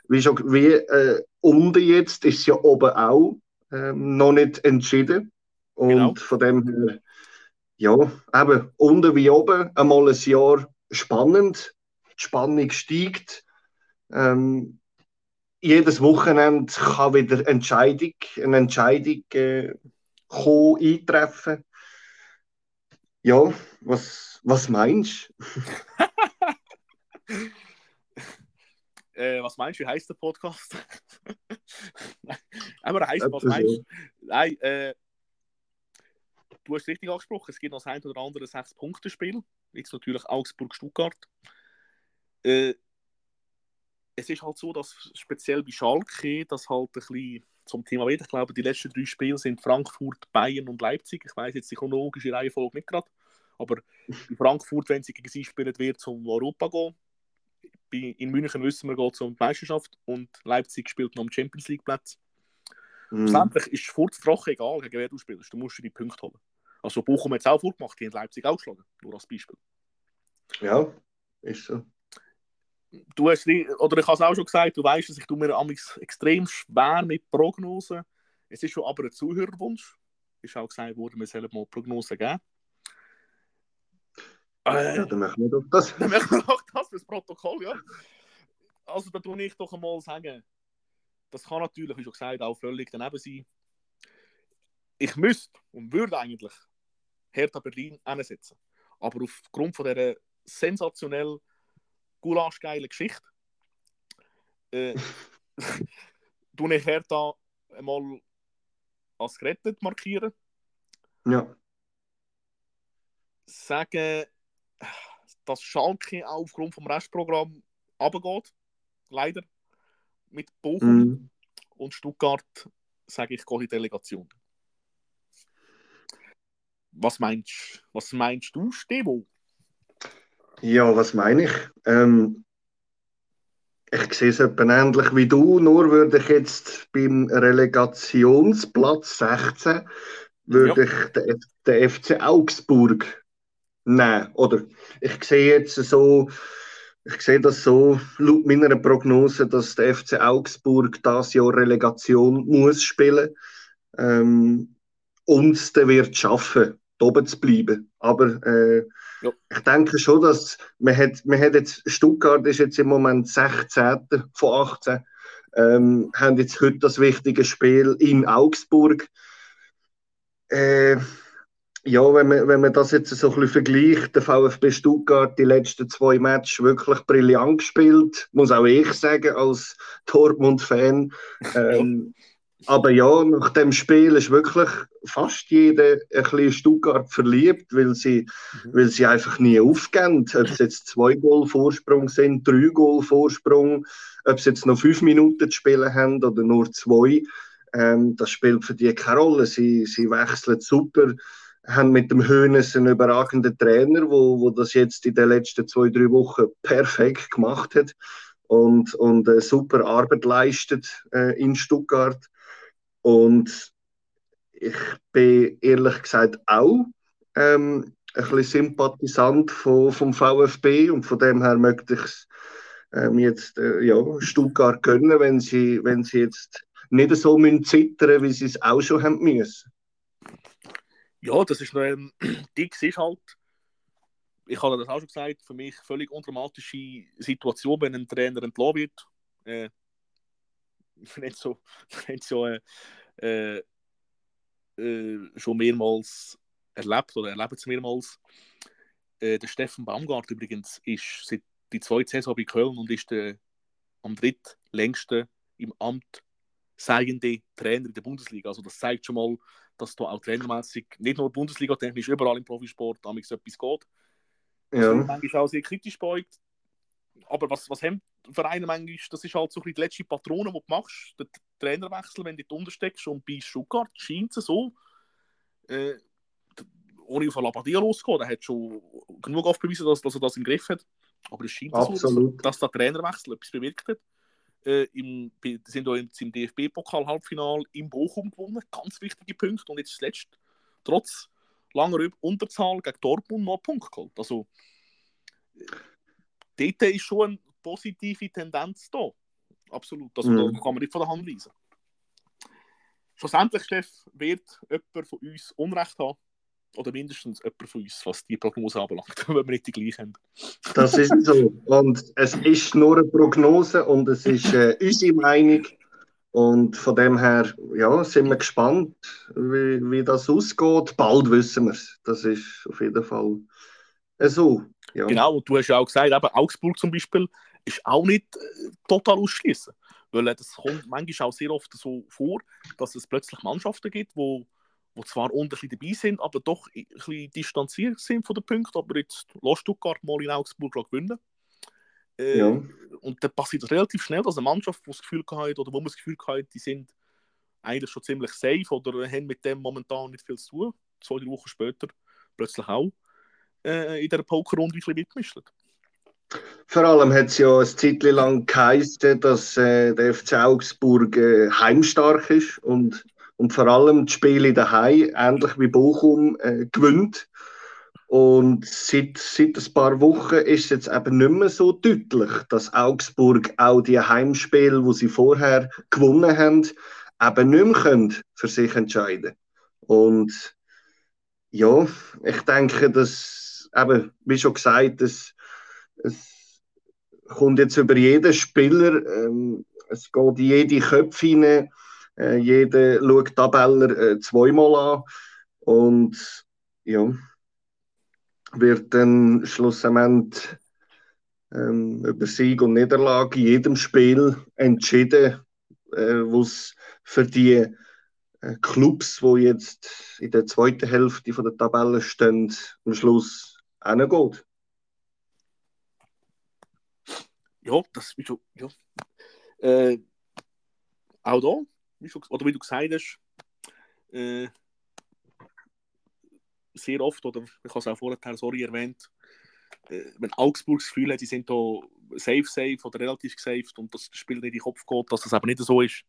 wie, schon, wie äh, unten jetzt ist ja oben auch ähm, noch nicht entschieden und genau. von dem her ja, eben unten wie oben einmal ein Jahr spannend, die Spannung steigt. Ähm, jedes Wochenende kann wieder Entscheidung, eine Entscheidung äh, kommen, eintreffen. Ja, was, was meinst du? äh, was meinst du, wie heißt der Podcast? Aber er heißt, was meinst du? Nein, äh, du hast es richtig angesprochen, es gibt noch das ein oder andere Sechs-Punkte-Spiel. Jetzt natürlich Augsburg-Stuttgart. Äh, es ist halt so, dass speziell bei Schalke das halt ein bisschen zum Thema wird. Ich glaube, die letzten drei Spiele sind Frankfurt, Bayern und Leipzig. Ich weiß jetzt die chronologische Reihenfolge nicht gerade. Aber in Frankfurt, wenn sie gegen sie spielen, wird zum Europa gehen. In München wissen wir, geht es um die Meisterschaft und Leipzig spielt noch um Champions League Platz. Mm. Schlussendlich ist es trocken egal, gegen wer du spielst. Du musst dir die Punkte holen. Also Bochum hat es auch vorgemacht, die haben Leipzig auch geschlagen, nur als Beispiel. Ja, ist so. Du hast, oder ich habe es auch schon gesagt, du weißt, dass ich tue mir extrem schwer mit Prognosen. Es ist schon aber ein Zuhörerwunsch. Es ist auch gesagt worden, wir sollen mal Prognosen geben. Äh, ja, dann machen wir doch das. Dann machen wir doch das fürs Protokoll, ja. Also, da tue ich doch einmal sagen, das kann natürlich, wie schon gesagt, auch völlig daneben sein. Ich müsste und würde eigentlich Hertha Berlin einsetzen. Aber aufgrund von dieser sensationell gulaschgeilen Geschichte äh, tue ich Hertha einmal als gerettet markieren. Ja. Sagen, dass Schalke auch aufgrund vom Restprogramm runtergeht. Leider. Mit Bochum. Mm. Und Stuttgart, sage ich, gehe in Delegation. Was meinst, was meinst du, Stevo? Ja, was meine ich? Ähm, ich sehe es etwa ähnlich wie du, nur würde ich jetzt beim Relegationsplatz 16 würde ja. ich den, den FC Augsburg nehmen. Oder ich sehe jetzt so, ich sehe das so, laut meiner Prognose, dass der FC Augsburg das Jahr Relegation muss spielen ähm, und der wird schaffen oben zu bleiben. Aber äh, ja. ich denke schon, dass man hat, man hat jetzt, Stuttgart ist jetzt im Moment 16. von 18, ähm, haben jetzt heute das wichtige Spiel in Augsburg. Äh, ja, wenn man, wenn man das jetzt so ein bisschen vergleicht, der VfB Stuttgart die letzten zwei Matches wirklich brillant gespielt, muss auch ich sagen, als Dortmund-Fan. Ähm, aber ja, nach dem Spiel ist wirklich fast jeder ein bisschen Stuttgart verliebt, weil sie, mhm. weil sie einfach nie aufgeben. Ob es jetzt zwei Goal Vorsprung sind, drei Goal Vorsprung, ob sie jetzt noch fünf Minuten zu spielen haben oder nur zwei, ähm, das spielt für die keine Rolle. Sie, sie wechseln super, haben mit dem Höhnes einen überragenden Trainer, wo, wo das jetzt in den letzten zwei, drei Wochen perfekt gemacht hat und, und äh, super Arbeit leistet äh, in Stuttgart. Und ich bin ehrlich gesagt auch ähm, ein bisschen Sympathisant von, vom VfB und von dem her möchte ich es ähm, jetzt äh, ja, Stuttgart gönnen, wenn sie, wenn sie jetzt nicht so müssen zittern wie sie es auch schon haben müssen. Ja, das ist noch ähm, Dix ist halt, ich habe das auch schon gesagt, für mich völlig undramatische Situation, wenn ein Trainer entlassen wird. Äh, nicht so, nicht so äh, äh, äh, schon mehrmals erlebt oder erleben es mehrmals. Äh, der Steffen Baumgart übrigens ist seit die zweite Saison bei Köln und ist der am drittlängsten im Amt seigende Trainer in der Bundesliga. Also das zeigt schon mal, dass da auch trainermäßig nicht nur Bundesliga-technisch, überall im Profisport damals etwas geht. Ja. Also manchmal auch sehr kritisch beugt. Aber was, was haben Vereine manchmal, das ist halt so die letzte Patrone, die du machst, der Trainerwechsel, wenn du dort untersteckst. Und bei Stuttgart scheint es so, äh, ohne auf Labadia loszugehen, der hat schon genug oft bewiesen, dass, dass er das im Griff hat. Aber es scheint so, dass, dass der Trainerwechsel etwas bewirkt hat. Äh, im, sind auch im, im DFB-Pokal-Halbfinal in Bochum gewonnen, ganz wichtige Punkte. Und jetzt zuletzt, trotz langer Unterzahl gegen Dortmund noch einen Punkt geholt. Also, äh, dort ist schon ein positive Tendenz da. Absolut. Das mhm. kann man nicht von der Hand weisen. Schlussendlich, Steff, wird jemand von uns Unrecht haben. Oder mindestens jemand von uns, was die Prognose anbelangt, wenn wir nicht die gleiche haben. Das ist so. Und es ist nur eine Prognose und es ist äh, unsere Meinung. Und von dem her ja, sind wir gespannt, wie, wie das ausgeht. Bald wissen wir es. Das ist auf jeden Fall so. Ja. Genau, und du hast ja auch gesagt, eben Augsburg zum Beispiel ist auch nicht äh, total ausschließen. Weil äh, das kommt manchmal auch sehr oft so vor, dass es plötzlich Mannschaften gibt, wo wo zwar unterschiedlich dabei sind, aber doch ein bisschen distanziert sind von den Punkten. Aber jetzt lässt Stuttgart mal in Augsburg gewinnen. Äh, ja. Und dann passiert es relativ schnell, dass eine Mannschaft, die das Gefühl hat, oder wo man das Gefühl hat, die sind eigentlich schon ziemlich safe oder haben mit dem momentan nicht viel zu tun, zwei, drei Wochen später plötzlich auch äh, in der Pokerrunde ein bisschen mitmischen. Vor allem hat es ja eine Zeit lang geheißen, dass äh, der FC Augsburg äh, heimstark ist und und vor allem die Spiele daheim, ähnlich wie Bochum, äh, gewinnt. Und seit, seit ein paar Wochen ist es jetzt eben nicht mehr so deutlich, dass Augsburg auch die Heimspiele, wo sie vorher gewonnen haben, eben nicht mehr für sich entscheiden Und ja, ich denke, dass eben, wie schon gesagt, es, es kommt jetzt über jeden Spieler, ähm, es geht in jede Köpfe hinein äh, jeder schaut Tabeller äh, zweimal an und ja, wird dann schlussendlich ähm, über Sieg und Niederlage in jedem Spiel entschieden, äh, wo es für die äh, Clubs, die jetzt in der zweiten Hälfte von der Tabelle stehen, am Schluss hingeht. Ja, das ist. Ja. Äh, auch da wie schon, oder wie du gesagt hast, äh, sehr oft, oder ich habe es auch vorher sorry erwähnt, äh, wenn Augsburg das Gefühl hat, sie sind da safe, safe oder relativ gesaved und das Spiel nicht in den Kopf geht, dass das aber nicht so ist,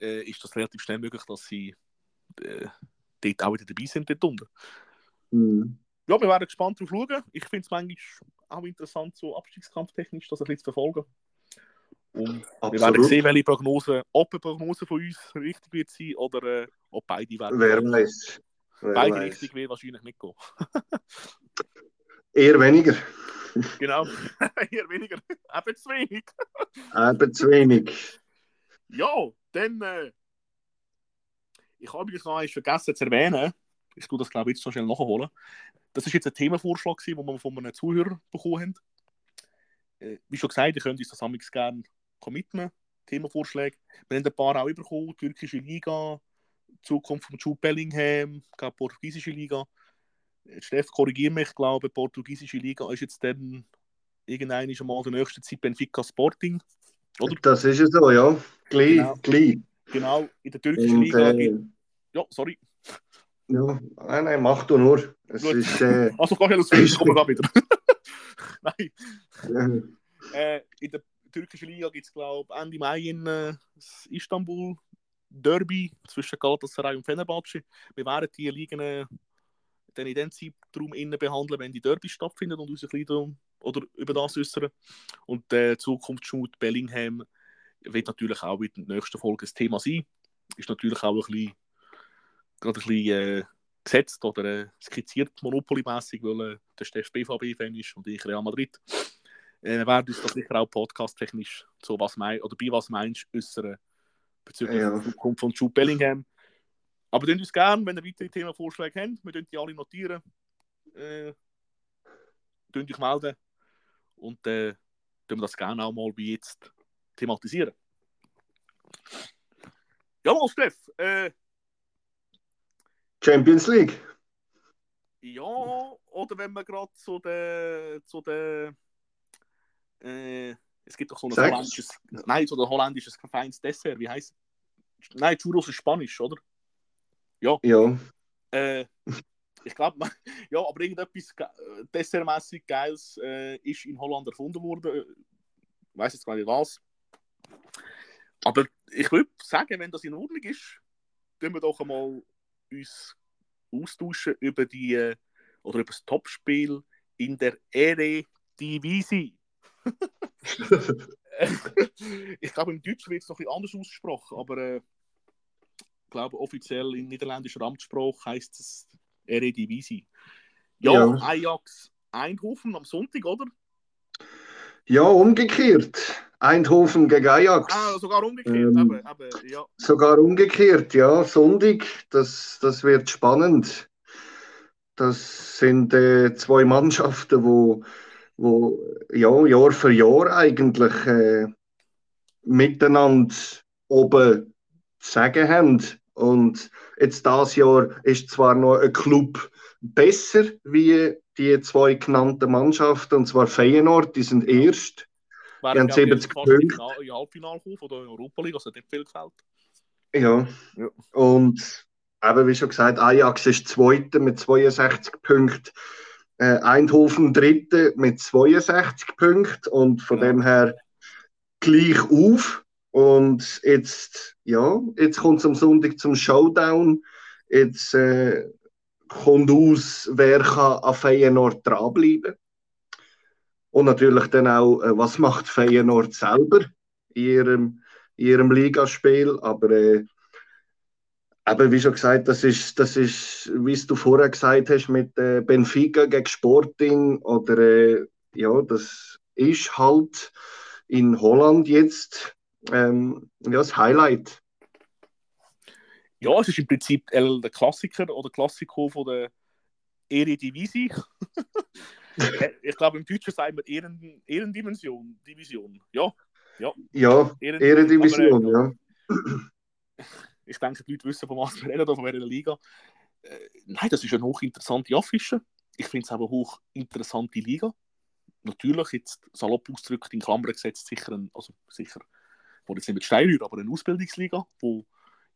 äh, ist das relativ schnell möglich, dass sie äh, dort auch wieder dabei sind, dort unten. Mhm. Ja, wir werden gespannt darauf schauen. Ich finde es manchmal auch interessant, so abstiegskampftechnisch das ein bisschen zu verfolgen. Und wir werden sehen, welche Prognose, ob eine Prognose von uns richtig wird sein oder äh, ob beide werden. Wer weiß. Beide weiß. richtig wird wahrscheinlich nicht gehen. Eher weniger. Genau, eher weniger. Eben zu wenig. Eben zu wenig. Ja, dann. Äh, ich habe übrigens noch eins vergessen zu erwähnen. Ich tue das, glaube ich, jetzt noch schnell nachholen. Das ist jetzt ein Themenvorschlag, den wir von einem Zuhörer bekommen haben. Äh, wie schon gesagt, ihr könnt uns das gerne committen, Themenvorschläge. Wir haben ein paar auch bekommen, türkische Liga, Zukunft von Jude Bellingham, die portugiesische Liga. Steff, korrigiere mich, ich glaube, portugiesische Liga ist jetzt dann irgendein schon mal in der nächsten Zeit Benfica Sporting. Oder? Das ist es so, ja. Gleich, genau. gleich. Genau, in der türkischen Und, Liga. Äh, ja, sorry. Ja, nein, nein, mach du nur. Es ist, äh, also, kann ich das kommen wir wieder. nein. Ja. Äh, in der türkischen Liga gibt es, glaube ich, Ende Mai in äh, Istanbul Derby zwischen Galatasaray und Fenerbahce. Wir werden die Ligen äh, dann in dem Zeitraum innen behandeln, wenn die Derby stattfinden und uns ein bisschen oder über das äußern. Und der äh, Zukunftsshoot Bellingham wird natürlich auch in der nächsten Folge ein Thema sein. Ist natürlich auch ein bisschen, gerade ein bisschen äh, gesetzt oder äh, skizziert Monopoly-mässig, weil äh, der Steff BVB-Fan ist und ich Real Madrid. Äh, wir werden uns da sicher auch podcast-technisch so was mein, oder bei was meinst äußern bezüglich ja. der Zukunft von Jude Bellingham. Aber könnt uns gerne, wenn ihr weitere Themenvorschläge habt, wir die alle notieren. Äh, euch melden. Und äh, wir das gerne auch mal wie jetzt thematisieren. Jawohl, Steff. Äh, Champions League. Ja, oder wenn wir gerade zu der, zu der äh, es gibt doch so ein holländisches, nein, so ein holländisches feines Dessert, wie heißt Nein, Churros ist Spanisch, oder? Ja. Ja. Äh, ich glaube, ja, aber irgendetwas dessertmäßig Geiles äh, ist in Holland erfunden worden. Ich weiß jetzt gar nicht was. Aber ich würde sagen, wenn das in Ordnung ist, können wir doch einmal uns austauschen über die äh, oder über das Topspiel in der Ere Divisi. ich glaube, im Deutschen wird es noch ein bisschen anders ausgesprochen, aber äh, ich glaube, offiziell in niederländischer Amtssprache heißt es Eredivisie. Ja, ja, Ajax Eindhoven am Sonntag, oder? Ja, umgekehrt. Eindhoven gegen Ajax. Ah, sogar umgekehrt, ähm, eben, eben, ja. Sogar umgekehrt, ja. Sonntag, das, das wird spannend. Das sind äh, zwei Mannschaften, wo, wo ja, Jahr für Jahr eigentlich äh, miteinander oben zu sagen haben. Und jetzt das Jahr ist zwar noch ein Club besser wie die zwei genannten Mannschaften, und zwar Feyenoord, die sind erst. Während die haben 70 Punkte. In Halbfinale oder in Europa League, also nicht viel gefällt. Ja. ja. Und eben wie schon gesagt, Ajax ist Zweiter mit 62 Punkten. Äh, Eindhoven Dritte mit 62 Punkten und von ja. dem her gleich auf. Und jetzt, ja, jetzt kommt es am Sonntag zum Showdown. Jetzt äh, kommt aus, wer kann an Feyenoord dranbleiben. Und natürlich dann auch, äh, was macht Feyenoord selber in ihrem, in ihrem Ligaspiel. Aber äh, eben, wie schon gesagt, das ist, das ist, wie du vorher gesagt hast, mit äh, Benfica gegen Sporting oder äh, ja, das ist halt in Holland jetzt ähm, ja, das Highlight ja, es ist im Prinzip der Klassiker oder Klassiko von der Eredivisie. ich glaube, im Deutschen sagen wir Ehren, Ehrendimension, Division. Ja, ja. Ja, Ehrendivision, äh, ja. Ich denke, die Leute wissen, von was wir reden, von welcher Liga. Äh, nein, das ist eine hochinteressante Affische. Ich finde es auch eine hochinteressante Liga. Natürlich, jetzt salopp ausgedrückt, in Klammern gesetzt, sicher, ein, also sicher, ich jetzt nicht mit Steinrühr, aber eine Ausbildungsliga, wo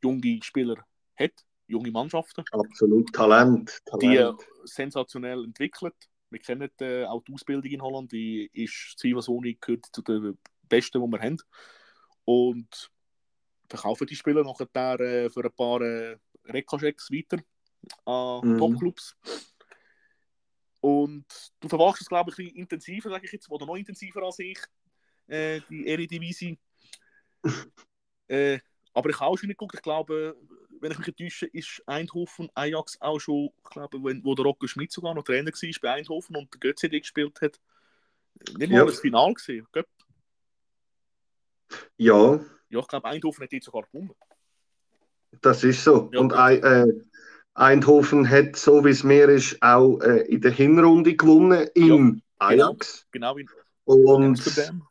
junge Spieler hat, junge Mannschaften. Absolut, Talent. Talent. Die äh, sensationell entwickelt. Wir kennen äh, auch die Ausbildung in Holland, die ist zweifelsohne gehört zu den besten, die wir haben. Und verkaufen die Spieler nachher äh, für ein paar äh, Rekkaschecks weiter an mhm. Topclubs. Und du verwachst es, glaube ich, ein bisschen intensiver, sage ich jetzt, oder noch intensiver als ich, äh, die Eredivisie. äh, aber ich habe auch schon nicht geguckt. Ich glaube, wenn ich mich täusche, ist Eindhoven Ajax auch schon, ich glaube, wenn, wo der Rocco Schmidt sogar noch Trainer war bei Eindhoven und der Götze gespielt hat, nicht mal ja. das Final gesehen. Gell? Ja. Ja, ich glaube, Eindhoven hat jetzt sogar gewonnen. Das ist so. Ja, und äh, Eindhoven hat, so wie es mir ist, auch äh, in der Hinrunde gewonnen in ja, Ajax. Genau, genau in und Amsterdam.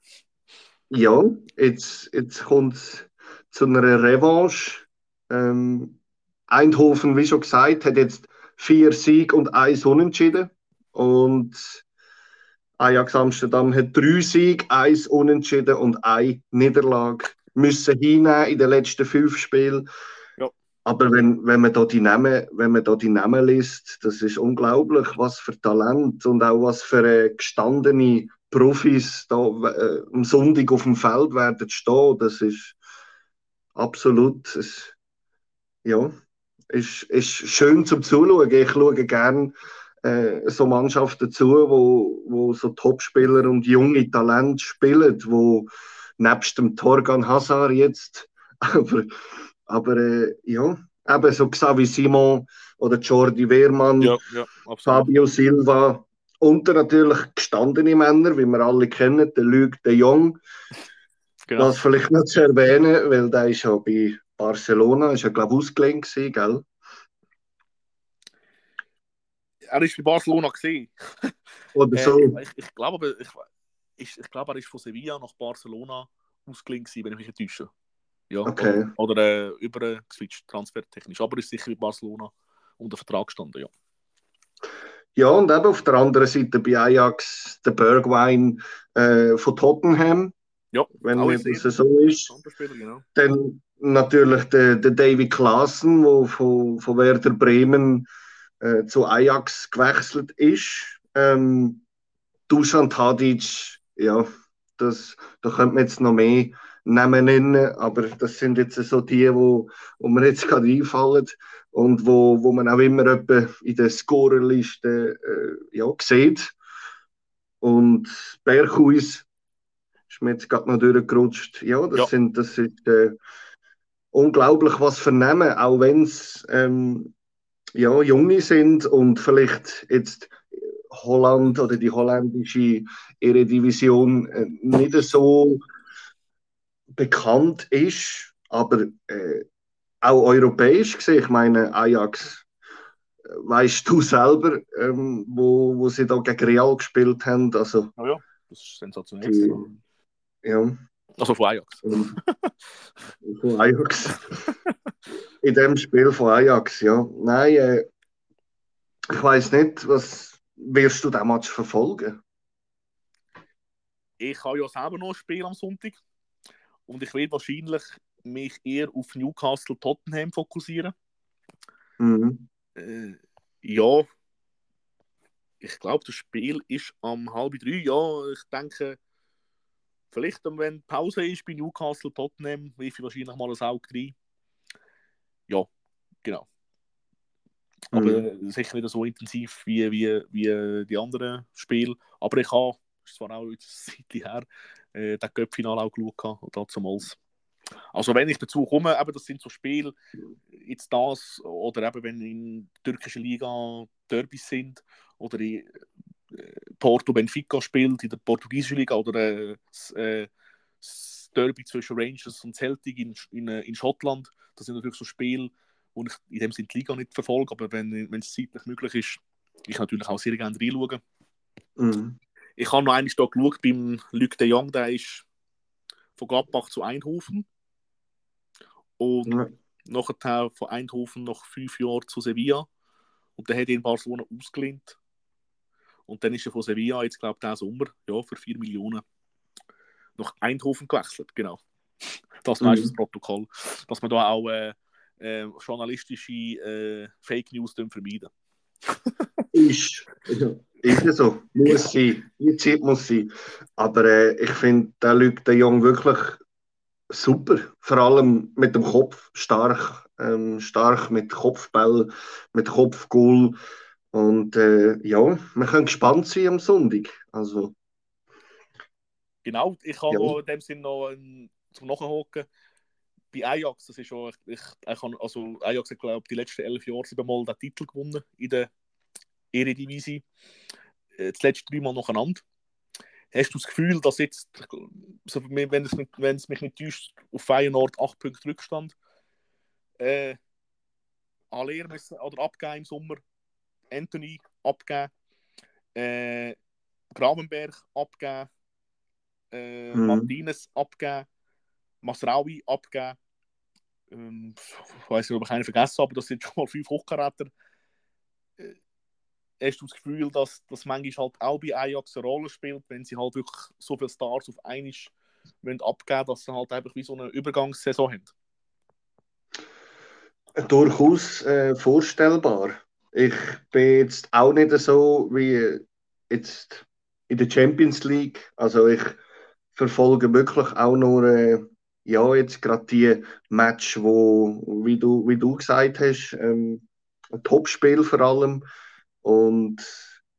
Ja, jetzt, jetzt kommt es zu einer Revanche. Ähm, Eindhoven, wie schon gesagt, hat jetzt vier Siege und eins Unentschieden. Und Ajax Amsterdam hat drei Siege, eins Unentschieden und eine Niederlage müssen hinnehmen in den letzten fünf Spielen. Ja. Aber wenn, wenn, man da die Namen, wenn man da die Namen liest, das ist unglaublich, was für Talent und auch was für äh, gestandene Profis da äh, am Sonntag auf dem Feld werden stehen. Das ist absolut. Es, ja, ist, ist schön zum Zuschauen. Ich schaue gerne äh, so Mannschaften zu, wo, wo so Topspieler und junge Talente spielen, wo nebst dem Torgan Hazard jetzt, aber, aber äh, ja, eben so Xavi Simon oder Jordi Wehrmann, ja, ja, Fabio Silva und natürlich gestandene Männer, wie wir alle kennen, der Luc de Jong, Genau. Das vielleicht noch zu erwähnen, weil der ist ja bei Barcelona, ist ja glaube ich ausgelehnt gewesen, gell? Er ist bei Barcelona gesehen. Oder so. Äh, ich, ich glaube, ich, ich, ich glaube, er ist von Sevilla nach Barcelona gewesen, wenn ich mich nicht täusche. Ja, okay. Oder, oder äh, über geswitcht, transfertechnisch. Aber er ist sicher bei Barcelona unter Vertrag gestanden, ja. Ja, und eben auf der anderen Seite bei Ajax der Bergwine äh, von Tottenham. Ja, wenn es so ist. Genau. Dann natürlich der, der David Klaassen, der von, von Werder Bremen äh, zu Ajax gewechselt ist. Ähm, Dusan Tadic, ja, das, da könnte man jetzt noch mehr Namen nennen, aber das sind jetzt so die, wo, wo mir jetzt gerade einfallen und wo, wo man auch immer in der Scorerliste äh, ja, sieht. Und Berghuis ist mir jetzt gerade noch durchgerutscht. Ja, das, ja. Sind, das ist äh, unglaublich, was für Namen, auch wenn es ähm, ja, Junge sind und vielleicht jetzt Holland oder die holländische Eredivision äh, nicht so bekannt ist, aber äh, auch europäisch gesehen, ich meine Ajax, äh, weißt du selber, ähm, wo, wo sie da gegen Real gespielt haben, also oh ja, das ist sensationell. Die, ja. Also von Ajax. von Ajax. In dem Spiel von Ajax, ja. Nein, äh, ich weiß nicht, was wirst du den Match verfolgen? Ich habe ja selber noch ein Spiel am Sonntag und ich werde wahrscheinlich mich eher auf Newcastle Tottenham fokussieren. Mhm. Äh, ja, ich glaube, das Spiel ist am halb drei. Ja, ich denke, vielleicht, wenn Pause ist bei Newcastle Tottenham, rief ich wahrscheinlich mal ein Auge rein. Ja, genau. Aber mhm. sicher nicht so intensiv wie, wie, wie die anderen Spiele. Aber ich habe, das ist zwar auch eine Zeit her, äh, das Cup-Finale auch geschaut, damals. Also wenn ich dazu komme, eben, das sind so Spiele, jetzt das, oder eben wenn in der türkischen Liga Derbys sind, oder in äh, Porto Benfica spielt, in der portugiesischen Liga, oder äh, das, äh, das Derby zwischen Rangers und Celtic in, in, äh, in Schottland, das sind natürlich so Spiele, wo ich in dem Sinne die Liga nicht verfolge, aber wenn es zeitlich möglich ist, ich natürlich auch sehr gerne reinschauen. Mhm. Ich habe noch einmal da geschaut beim Luc de Jong, der ist von Gladbach zu Eindhoven und ja. nachher von Eindhoven noch fünf Jahre zu Sevilla und dann hat in Barcelona ausgelehnt und dann ist er von Sevilla jetzt glaube ich diesen Sommer ja, für 4 Millionen nach Eindhoven gewechselt, genau. Das mhm. weißt das Protokoll, dass man da auch äh, äh, journalistische äh, Fake News vermeiden. ist, ist so, muss sein, die Zeit muss sein. Aber äh, ich finde, der Luc de Jong wirklich super, vor allem mit dem Kopf stark, ähm, stark mit Kopfball, mit Kopfgoal. Und äh, ja, wir können gespannt sein am Sonntag. Also, genau, ich habe ja. in dem Sinne noch ein, zum Nachhocken bei Ajax, das ist schon, ich, ich, ich also Ajax hat, glaube die letzten elf Jahre siebenmal den Titel gewonnen in der Eredivisie. Äh, das letzte dreimal nacheinander. Hast du das Gefühl, dass jetzt, also wenn, es, wenn es mich nicht täuscht, auf Feyenoord acht Punkte Rückstand, äh, Aller müssen oder abgeben im Sommer, Anthony abgeben, äh, Gravenberg abgeben, äh, mhm. Martinez abgeben, Masraui abgeben. Ähm, ich weiß nicht, ob ich einen vergessen habe, aber das sind schon mal fünf Hochkaräter. Äh, hast du das Gefühl, dass das manchmal halt auch bei Ajax eine Rolle spielt, wenn sie halt wirklich so viele Stars auf einmal wollen dass sie halt einfach wie so eine Übergangssaison haben? Durchaus äh, vorstellbar. Ich bin jetzt auch nicht so wie jetzt in der Champions League. Also ich verfolge wirklich auch nur äh, ja, jetzt gerade die Match, wo, wie du, wie du gesagt hast, ähm, ein Topspiel vor allem. Und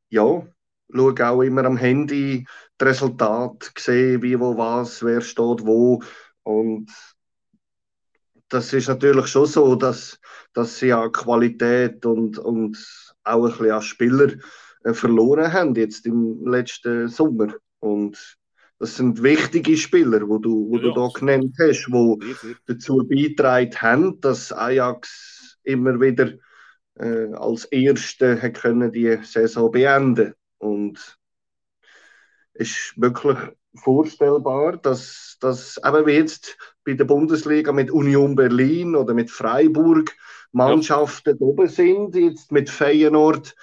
ja, schaue auch immer am Handy das Resultat, sehe, wie, wo, was, wer steht wo. Und das ist natürlich schon so, dass, dass sie ja Qualität und, und auch ein bisschen an Spieler äh, verloren haben jetzt im letzten Sommer. Und das sind wichtige Spieler, wo du, wo ja, du da genannt hast, die dazu beitragen haben, dass Ajax immer wieder äh, als Erste hat können die Saison beenden. Und es ist wirklich vorstellbar, dass, dass eben wie jetzt bei der Bundesliga mit Union Berlin oder mit Freiburg Mannschaften ja. oben sind, jetzt mit Feyenoord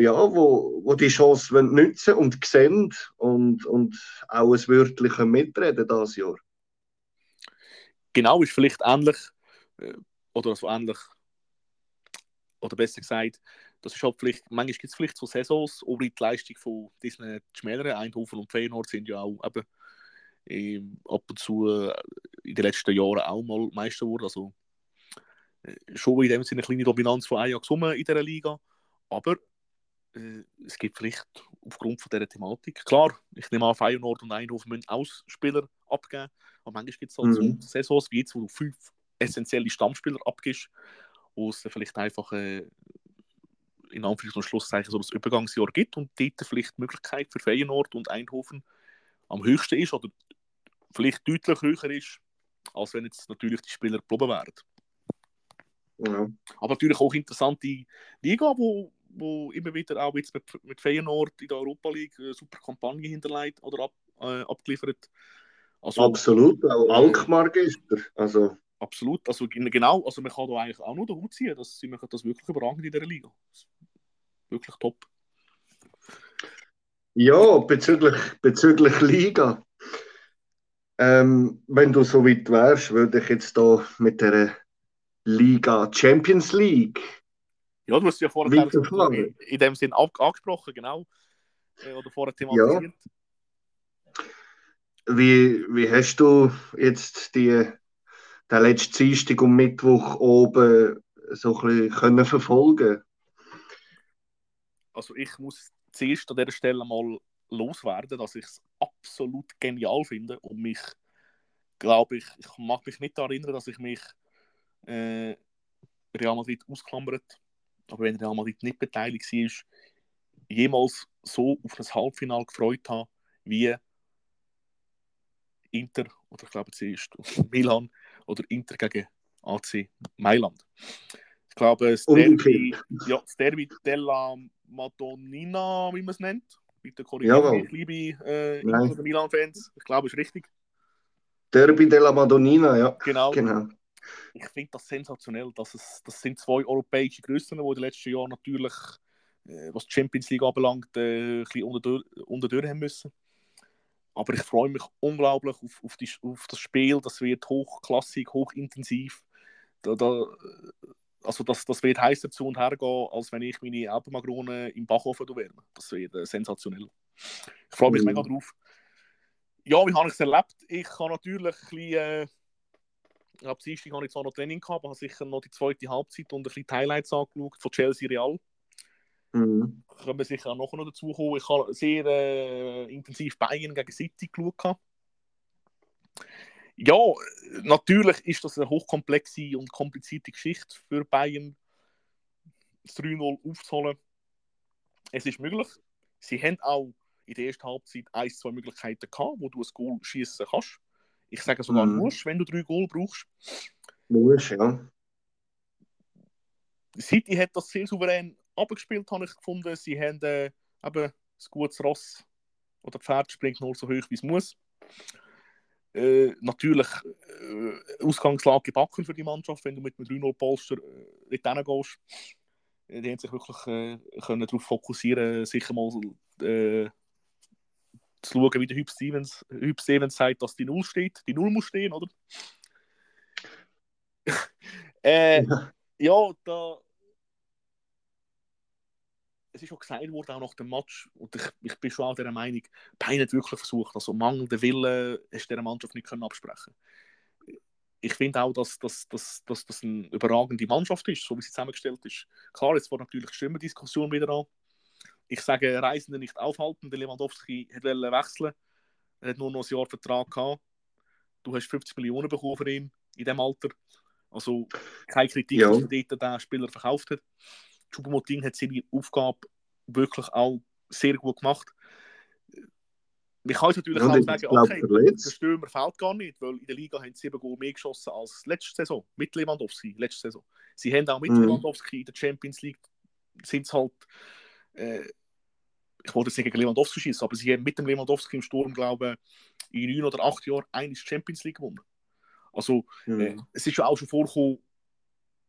ja, wo, wo die Chance nutzen und sehen und, und auch ein Wörtchen mitreden dieses Jahr. Genau, ist vielleicht ähnlich, äh, oder so ähnlich, oder besser gesagt, das ist halt vielleicht, manchmal gibt es vielleicht so Saisons, aber die Leistung von diesen schmäleren Eindhoven und Feyenoord sind ja auch eben ähm, ab und zu äh, in den letzten Jahren auch mal Meister geworden. Also äh, schon in dem Sinne eine kleine Dominanz von Ajax rum in dieser Liga. Aber es gibt vielleicht aufgrund von dieser Thematik, klar, ich nehme an, Feyenoord und Eindhoven müssen Ausspieler abgeben, aber manchmal gibt es halt mhm. so Saisons wie jetzt, wo du fünf essentielle Stammspieler abgibst wo es vielleicht einfach äh, in Anführungs- und Schlusszeichen so das Übergangsjahr gibt und dort vielleicht die Möglichkeit für Feyenoord und Eindhoven am höchsten ist oder vielleicht deutlich höher ist, als wenn jetzt natürlich die Spieler geblieben wären. Ja. Aber natürlich auch interessante Liga, wo, wo immer wieder auch jetzt mit, mit Feyenoord in der Europa League eine super Kampagne hinterlegt oder ab, äh, abgeliefert. Also, Absolut, auch Alkmaar gestern. Also. Absolut, also genau, also man kann da eigentlich auch nur den Hut ziehen, dass sie machen das wirklich überragend in dieser Liga. Wirklich top. Ja, bezüglich, bezüglich Liga. Ähm, wenn du so weit wärst, würde ich jetzt da mit der Liga Champions League. Ja, du hast ja vorher in, in dem Sinn angesprochen, genau. Äh, oder vorher thematisiert. Ja. Wie, wie hast du jetzt die, den letzten Dienstag und Mittwoch oben so ein bisschen können verfolgen Also ich muss zuerst an dieser Stelle mal loswerden, dass ich es absolut genial finde und mich, glaube ich, ich mag mich nicht daran erinnern, dass ich mich äh, Real Madrid ausklammert, aber wenn Real Madrid nicht beteiligt war, jemals so auf das Halbfinale gefreut habe, wie Inter, oder ich glaube, es ist Milan, oder Inter gegen AC Mailand. Ich glaube, das Derby, ja, das Derby della Madonnina, wie man es nennt. Bitte korrigiere mich, liebe äh, Inter- Milan-Fans. Ich glaube, es ist richtig. Derby della Madonnina, ja. Genau. genau ich finde das sensationell. Dass es, das sind zwei europäische Größen, die in den letzten Jahren natürlich, äh, was die Champions League anbelangt, äh, ein bisschen unter, unter haben müssen. Aber ich freue mich unglaublich auf, auf, die, auf das Spiel. Das wird hochklassig, hochintensiv. Da, da, also das, das wird heißer zu und her gehen, als wenn ich meine Alpenmagrone im Backofen wärme. Das wird äh, sensationell. Ich freue mich mhm. mega drauf. Ja, wie habe ich es erlebt? Ich habe natürlich ein bisschen, äh, am Dienstag habe ich zwar noch Training gehabt, aber habe sicher noch die zweite Halbzeit und ein bisschen die Highlights angeschaut von Chelsea Real. Mhm. Können wir sicher auch noch dazu kommen. Ich habe sehr äh, intensiv Bayern gegen City geschaut. Ja, natürlich ist das eine hochkomplexe und komplizierte Geschichte für Bayern, das 3-0 aufzuholen. Es ist möglich. Sie haben auch in der ersten Halbzeit ein, zwei Möglichkeiten gehabt, wo du ein Goal schießen kannst. Ich sage sogar mm. musst, wenn du drei Goal brauchst. Musst, ja. City hat das sehr souverän abgespielt, habe ich gefunden. Sie haben äh, eben ein gutes Ross oder Pferd springt nur so hoch, wie es muss. Äh, natürlich äh, Ausgangslage gebacken für die Mannschaft, wenn du mit einem 3-0 Polster äh, dort gehst. Äh, die haben sich wirklich äh, können darauf fokussieren, sicher mal äh, zu schauen, wie der Hüb Stevens, Hüb Stevens sagt, dass die Null steht. Die Null muss stehen, oder? äh, ja. ja, da. Es ist schon gesagt worden, auch nach dem Match, und ich, ich bin schon auch der Meinung, Bein hat wirklich versucht, also mangelnde Wille hast du dieser Mannschaft nicht können absprechen ich finde auch, dass, dass, dass, dass das eine überragende Mannschaft ist, so wie sie zusammengestellt ist. Klar, jetzt war natürlich die Stimmendiskussion wieder an ich sage, Reisende nicht aufhalten. Der Lewandowski wollte wechseln. Er hat nur noch ein Jahr Vertrag gehabt. Du hast 50 Millionen bekommen für ihn in diesem Alter. Also keine Kritik, ja. dass er dort den Spieler verkauft hat. Choupo-Moting hat seine Aufgabe wirklich auch sehr gut gemacht. Man kann natürlich ja, auch sagen, okay, der Stürmer fällt gar nicht, weil in der Liga haben sie sieben Goal mehr geschossen als letzte Saison, mit Lewandowski, letzte Saison. Sie haben auch mit mhm. Lewandowski in der Champions League sind halt äh, ich wollte jetzt nicht gegen Lewandowski schießen, aber sie haben mit dem Lewandowski im Sturm, glaube ich, in neun oder acht Jahren eigentlich Champions League gewonnen. Also, mhm. äh, es ist ja auch schon vorgekommen,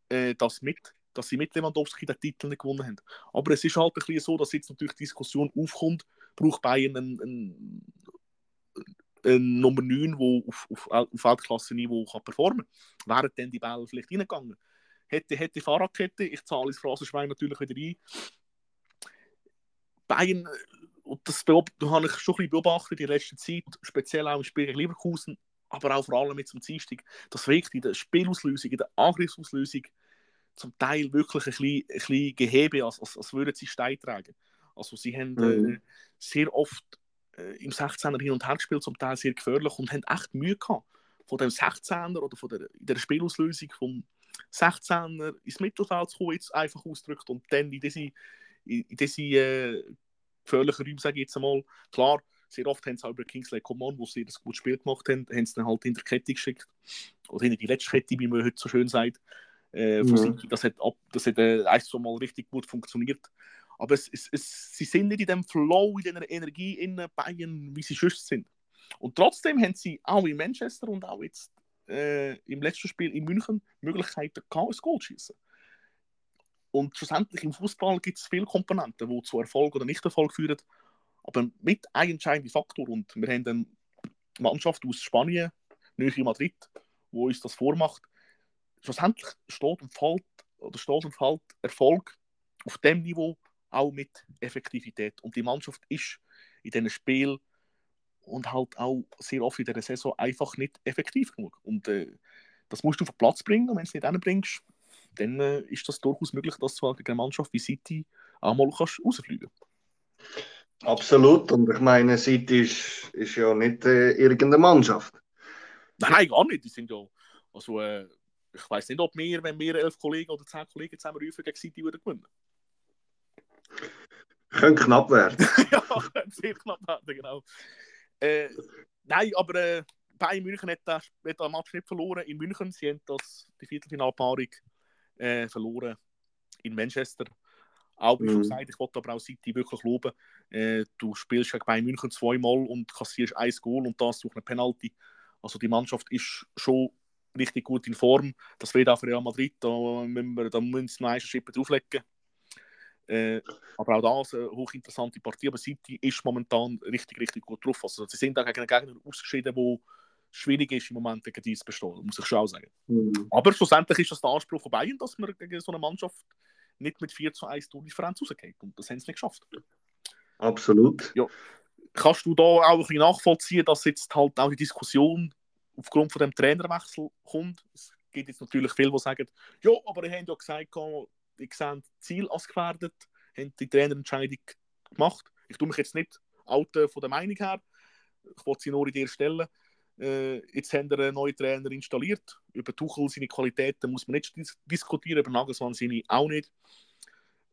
äh, dass, mit, dass sie mit Lewandowski den Titel nicht gewonnen haben. Aber es ist halt ein bisschen so, dass jetzt natürlich die Diskussion aufkommt, braucht Bayern einen, einen, einen Nummer 9, der auf, auf, auf Weltklasse-Niveau performen kann. Wären dann die Bälle vielleicht reingegangen? Hätte, hätte Fahrradkette, ich zahle ins Phrasenschwein natürlich wieder ein, Bayern, äh, und das habe ich schon ein bisschen beobachtet in letzter Zeit, speziell auch im Spiel gegen Leverkusen, aber auch vor allem mit zum Dienstag, das wirkt in der Spielauslösung, in der Angriffsauslösung zum Teil wirklich ein bisschen, ein bisschen Gehebe, als, als, als würden sie Stein tragen. Also sie haben mhm. äh, sehr oft äh, im 16er hin und her gespielt, zum Teil sehr gefährlich und haben echt Mühe gehabt von dem 16er oder von der, der Spielauslösung vom, 16er ins Mittelfeld zu kommen, jetzt einfach ausdrückt und dann in diese, in diese äh, gefährlichen Räume, sage ich jetzt einmal, klar, sehr oft haben sie auch über Kingsley Coman, wo sie das gutes Spiel gemacht haben, haben sie dann halt hinter die Kette geschickt. Oder hinter die letzte Kette, wie man heute so schön sagt. Äh, mhm. Das hat, ab, das hat äh, ein, zwei Mal richtig gut funktioniert. Aber es, es, es, sie sind nicht in dem Flow, in dieser Energie in Bayern, wie sie sonst sind. Und trotzdem haben sie auch in Manchester und auch jetzt äh, im letzten Spiel in München Möglichkeiten gehabt, ein Goal zu schießen. Und schlussendlich im Fußball gibt es viele Komponenten, die zu Erfolg oder Nicht-Erfolg führen. Aber mit einem entscheidenden Faktor. Und wir haben eine Mannschaft aus Spanien, Nähe Madrid, wo uns das vormacht. Schlussendlich steht und fällt, oder steht und fällt Erfolg auf dem Niveau auch mit Effektivität. Und die Mannschaft ist in diesem Spiel und halt auch sehr oft in dieser Saison einfach nicht effektiv genug. Und äh, das musst du auf den Platz bringen. Und wenn du es nicht hinbringst, dann äh, ist das durchaus möglich, dass du gegen eine Mannschaft wie City auch mal kannst rausfliegen Absolut. Und ich meine, City ist, ist ja nicht äh, irgendeine Mannschaft. Nein, nein, gar nicht. Die sind ja. Also, äh, ich weiß nicht, ob wir, wenn wir elf Kollegen oder zehn Kollegen zusammen rufen, gegen City würden gewinnen. Könnte knapp werden. ja, könnte sehr knapp werden, genau. Äh, nein, aber äh, Bayern München hat das, hat Match nicht verloren in München. Sie haben das, die Viertelfinalpaarung äh, verloren in Manchester. Auch mhm. schon gesagt, ich wollte aber auch City wirklich loben. Äh, du spielst gegen Bayern München zweimal und kassierst ein Goal und das durch eine Penalty. Also die Mannschaft ist schon richtig gut in Form. Das wird auch für Real Madrid. Da müssen wir, da müssen einen Schritt drauflegen. Äh, aber auch das eine hochinteressante Partie. Aber City ist momentan richtig, richtig gut drauf. Also, sie sind auch gegen einen Gegner ausgeschieden, der schwierig ist im Moment gegen dieses bestehen, muss ich schon auch sagen. Mhm. Aber schlussendlich ist das der Anspruch von Bayern, dass man gegen so eine Mannschaft nicht mit 4 zu 1 Tordifferenz rausgeht. Und das haben sie nicht geschafft. Absolut. Ja. Kannst du da auch ein bisschen nachvollziehen, dass jetzt halt auch die Diskussion aufgrund von dem Trainerwechsel kommt? Es gibt jetzt natürlich viele, die sagen, ja, aber ihr habt ja gesagt, ich sehe Ziel als gefährdet, haben die Trainerentscheidung gemacht. Ich tue mich jetzt nicht outen von der Meinung her, ich wollte sie nur in dir stellen. Äh, jetzt haben wir einen neuen Trainer installiert. Über Tuchel seine Qualitäten muss man nicht dis diskutieren, über Nagelsmann seine auch nicht.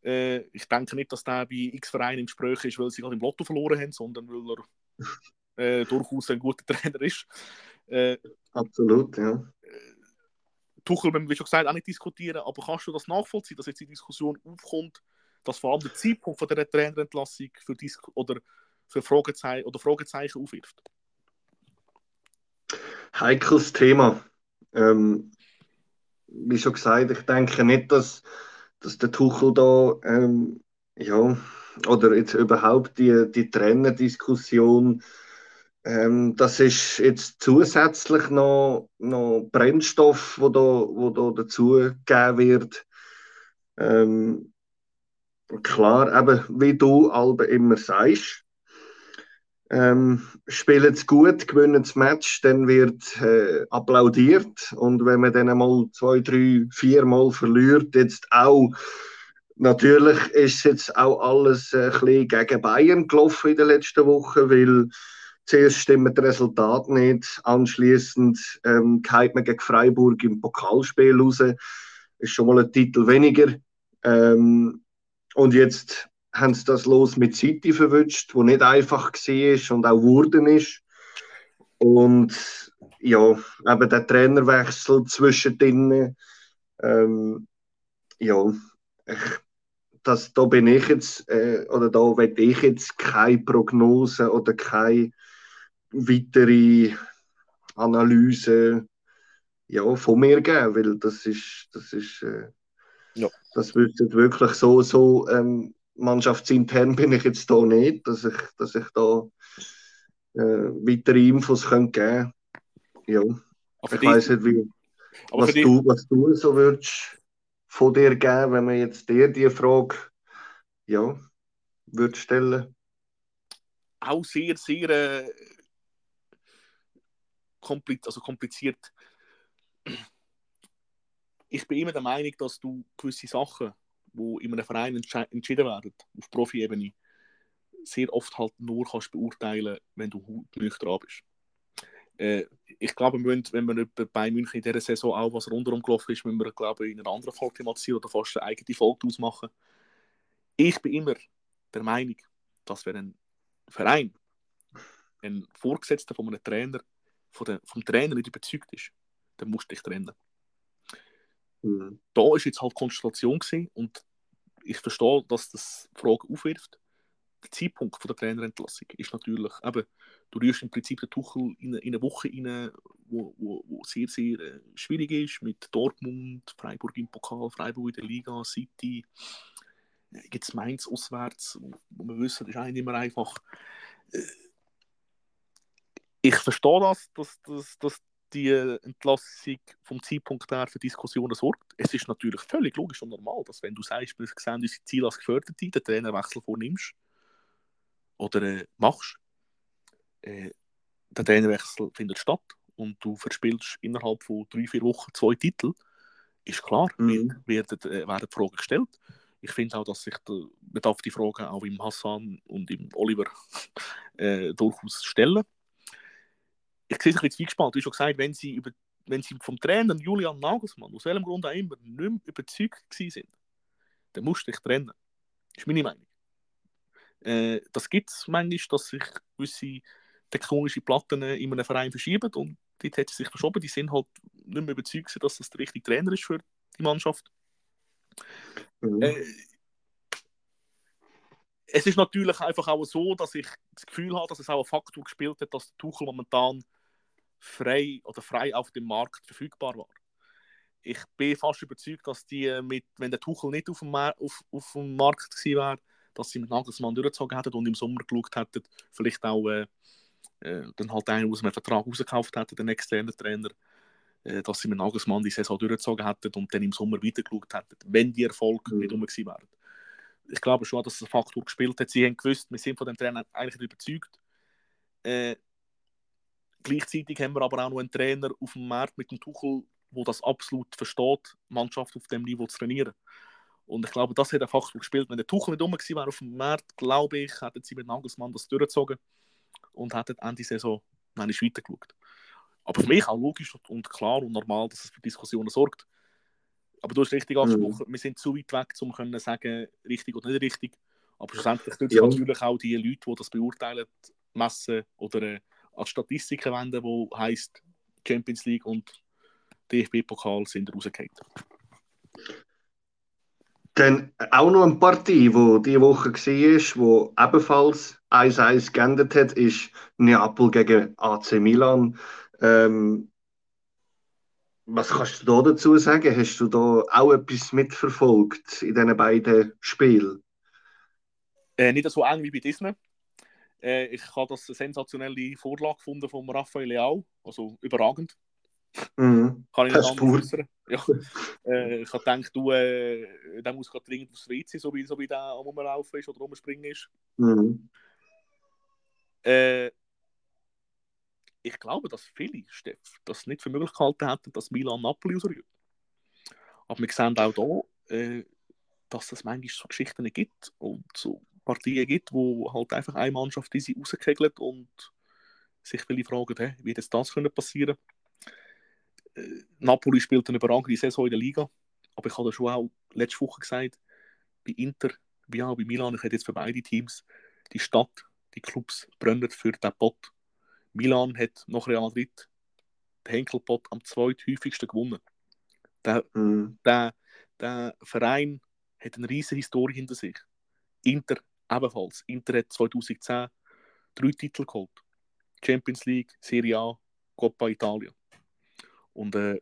Äh, ich denke nicht, dass der bei x Vereinen im Gespräch ist, weil sie gerade im Lotto verloren haben, sondern weil er äh, durchaus ein guter Trainer ist. Äh, Absolut, ja. Tuchel, wie schon gesagt, auch nicht diskutieren, aber kannst du das nachvollziehen, dass jetzt die Diskussion aufkommt, dass vor allem der Zeitpunkt von der Trainerentlassung für Dis oder für Fragezeichen oder Fragezeichen aufwirft? Heikles Thema. Ähm, wie schon gesagt, ich denke nicht, dass, dass der Tuchel da ähm, ja, oder jetzt überhaupt die, die Trainerdiskussion ähm, das ist jetzt zusätzlich noch, noch Brennstoff, wo da, wo da dazu gegeben wird. Ähm, klar, eben, wie du Albe immer sagst, ähm, spielen es gut, gewinnen das Match, dann wird äh, applaudiert. Und wenn man dann mal zwei, drei, vier Mal verliert, jetzt auch, natürlich ist jetzt auch alles äh, ein bisschen gegen Bayern gelaufen in den letzten Wochen, weil Zuerst stimmen die Resultate nicht, anschließend ähm, geht man gegen Freiburg im Pokalspiel raus. Ist schon mal ein Titel weniger. Ähm, und jetzt haben sie das los mit City verwünscht, wo nicht einfach war und auch geworden ist. Und ja, eben der Trainerwechsel zwischendrin, ähm, ja, ich, das, da bin ich jetzt, äh, oder da will ich jetzt keine Prognose oder keine weitere Analyse ja, von mir geben, weil das ist, das ist, äh, ja. das wird wirklich so, so ähm, mannschaftsintern bin ich jetzt da nicht, dass ich, dass ich da äh, weitere Infos geben könnte. Ja, aber ich weiß nicht, wie, was, du, was du so würdest von dir geben, wenn man jetzt dir die Frage ja, würde stellen. Auch sehr, sehr äh, kompliz also kompliziert. Ich bin immer der Meinung, dass du gewisse Sachen, die in einem Verein entschieden werden, auf Profi-Ebene, sehr oft halt nur kannst beurteilen, wenn du nüchtern bist. Äh, ich glaube, wir müssen, wenn wir bei München in dieser Saison auch was rundherum gelaufen ist, müssen wir, glaube ich, in einer anderen Folge thematisieren oder fast eine eigene Folge ausmachen. Ich bin immer der Meinung, dass wir ein Verein, ein Vorgesetzter von einem Trainer, von der, vom Trainer nicht überzeugt ist, dann musst du dich trennen. Mhm. Da war jetzt halt Konstellation gewesen und ich verstehe, dass das Fragen aufwirft. Der Zeitpunkt von der Trainerentlassung ist natürlich, eben, du rührst im Prinzip den Tuchel in eine, in eine Woche rein, wo, wo, wo sehr, sehr äh, schwierig ist, mit Dortmund, Freiburg im Pokal, Freiburg in der Liga, City, gibt es Mainz auswärts, wo wir wissen, das ist eigentlich nicht mehr einfach. Äh, ich verstehe das, dass, dass, dass die Entlassung vom Zeitpunkt her für Diskussionen sorgt. Es ist natürlich völlig logisch und normal, dass wenn du sagst, wir sehen unsere Ziele als Geförderte, den Trainerwechsel vornimmst oder äh, machst, äh, der Trainerwechsel findet statt und du verspielst innerhalb von drei, vier Wochen zwei Titel, ist klar, mhm. werden, äh, werden Fragen gestellt. Ich finde auch, dass sich man darf die Fragen auch im Hassan und im Oliver äh, durchaus stellen ich sehe jetzt gespannt. Du hast schon gesagt, wenn sie, über, wenn sie vom Trainer Julian Nagelsmann, aus welchem Grund auch immer, nicht mehr überzeugt sind, dann musst du dich trennen. Das ist meine Meinung. Äh, das gibt es manchmal, dass sich gewisse tektonische Platten in einem Verein verschieben und dort hat sie sich verschoben. Die sind halt nicht mehr überzeugt, dass das der richtige Trainer ist für die Mannschaft. Mhm. Äh, es ist natürlich einfach auch so, dass ich das Gefühl habe, dass es auch ein Faktor gespielt hat, dass der Tuchel momentan frei oder frei auf dem Markt verfügbar war. Ich bin fast überzeugt, dass die mit, wenn der Tuchel nicht auf dem, Mar auf, auf dem Markt gewesen wäre, dass sie mit Nagelsmann durchgezogen hätten und im Sommer geschaut hätten, vielleicht auch äh, äh, dann halt einen aus einem Vertrag rausgekauft hätten, den externen Trainer, äh, dass sie mit Nagelsmann die Saison durchgezogen hätten und dann im Sommer weitergeschaut hätten, wenn die Erfolge mhm. nicht um gewesen wären ich glaube schon, dass es ein Faktor gespielt hat. Sie haben gewusst, wir sind von dem Trainer eigentlich überzeugt. Äh, gleichzeitig haben wir aber auch noch einen Trainer auf dem Markt mit dem Tuchel, der das absolut versteht, Mannschaft auf dem Niveau zu trainieren. Und ich glaube, das hat ein Faktor gespielt. Wenn der Tuchel nicht um gewesen wäre auf dem Markt, glaube ich, hätten sie mit Nagelsmann das durchgezogen und hätten Ende Saison weiter geschaut. Aber für mich auch logisch und klar und normal, dass es für Diskussionen sorgt. Aber du hast richtig angesprochen, mhm. wir sind zu weit weg, um zu sagen, richtig oder nicht richtig. Aber schlussendlich tun ja. natürlich auch die Leute, die das beurteilen, messen oder äh, als Statistiken wenden, die heisst Champions League und DFB-Pokal sind rausgefallen. Dann auch noch eine Partie, die diese Woche war, die ebenfalls 1-1 geändert hat, ist Neapel gegen AC Milan. Ähm, was kannst du da dazu sagen? Hast du da auch etwas mitverfolgt in diesen beiden Spielen? Äh, nicht so eng wie bei Disney. Äh, ich habe das eine sensationelle Vorlage gefunden von Raphael Leao, also überragend. Mhm. Kann ich nicht anders ja. äh, Ich habe gedacht, du, äh, der muss gerade dringend aufs WC, so wie, so wie der am Rumlaufen ist oder rumspringen ist. Mhm. Äh, ich glaube, dass viele, Steff, das nicht für möglich gehalten hätten, dass Milan Napoli ausrührt. Aber wir sehen auch hier, äh, dass es manchmal so Geschichten gibt und so Partien gibt, wo halt einfach eine Mannschaft diese rauskegelt und sich viele fragen, hey, wie das das passieren äh, Napoli spielt eine überragende Saison in der Liga, aber ich habe schon auch letzte Woche gesagt, bei Inter, wie auch bei Milan, ich hätte jetzt für beide Teams, die Stadt, die Clubs brennen für den Pott Milan hat nach Real Madrid den Henkelpott am zweithäufigsten gewonnen. Der, mhm. der, der Verein hat eine riesige Historie hinter sich. Inter ebenfalls. Inter hat 2010 drei Titel geholt. Champions League, Serie A, Coppa Italia. Und, äh,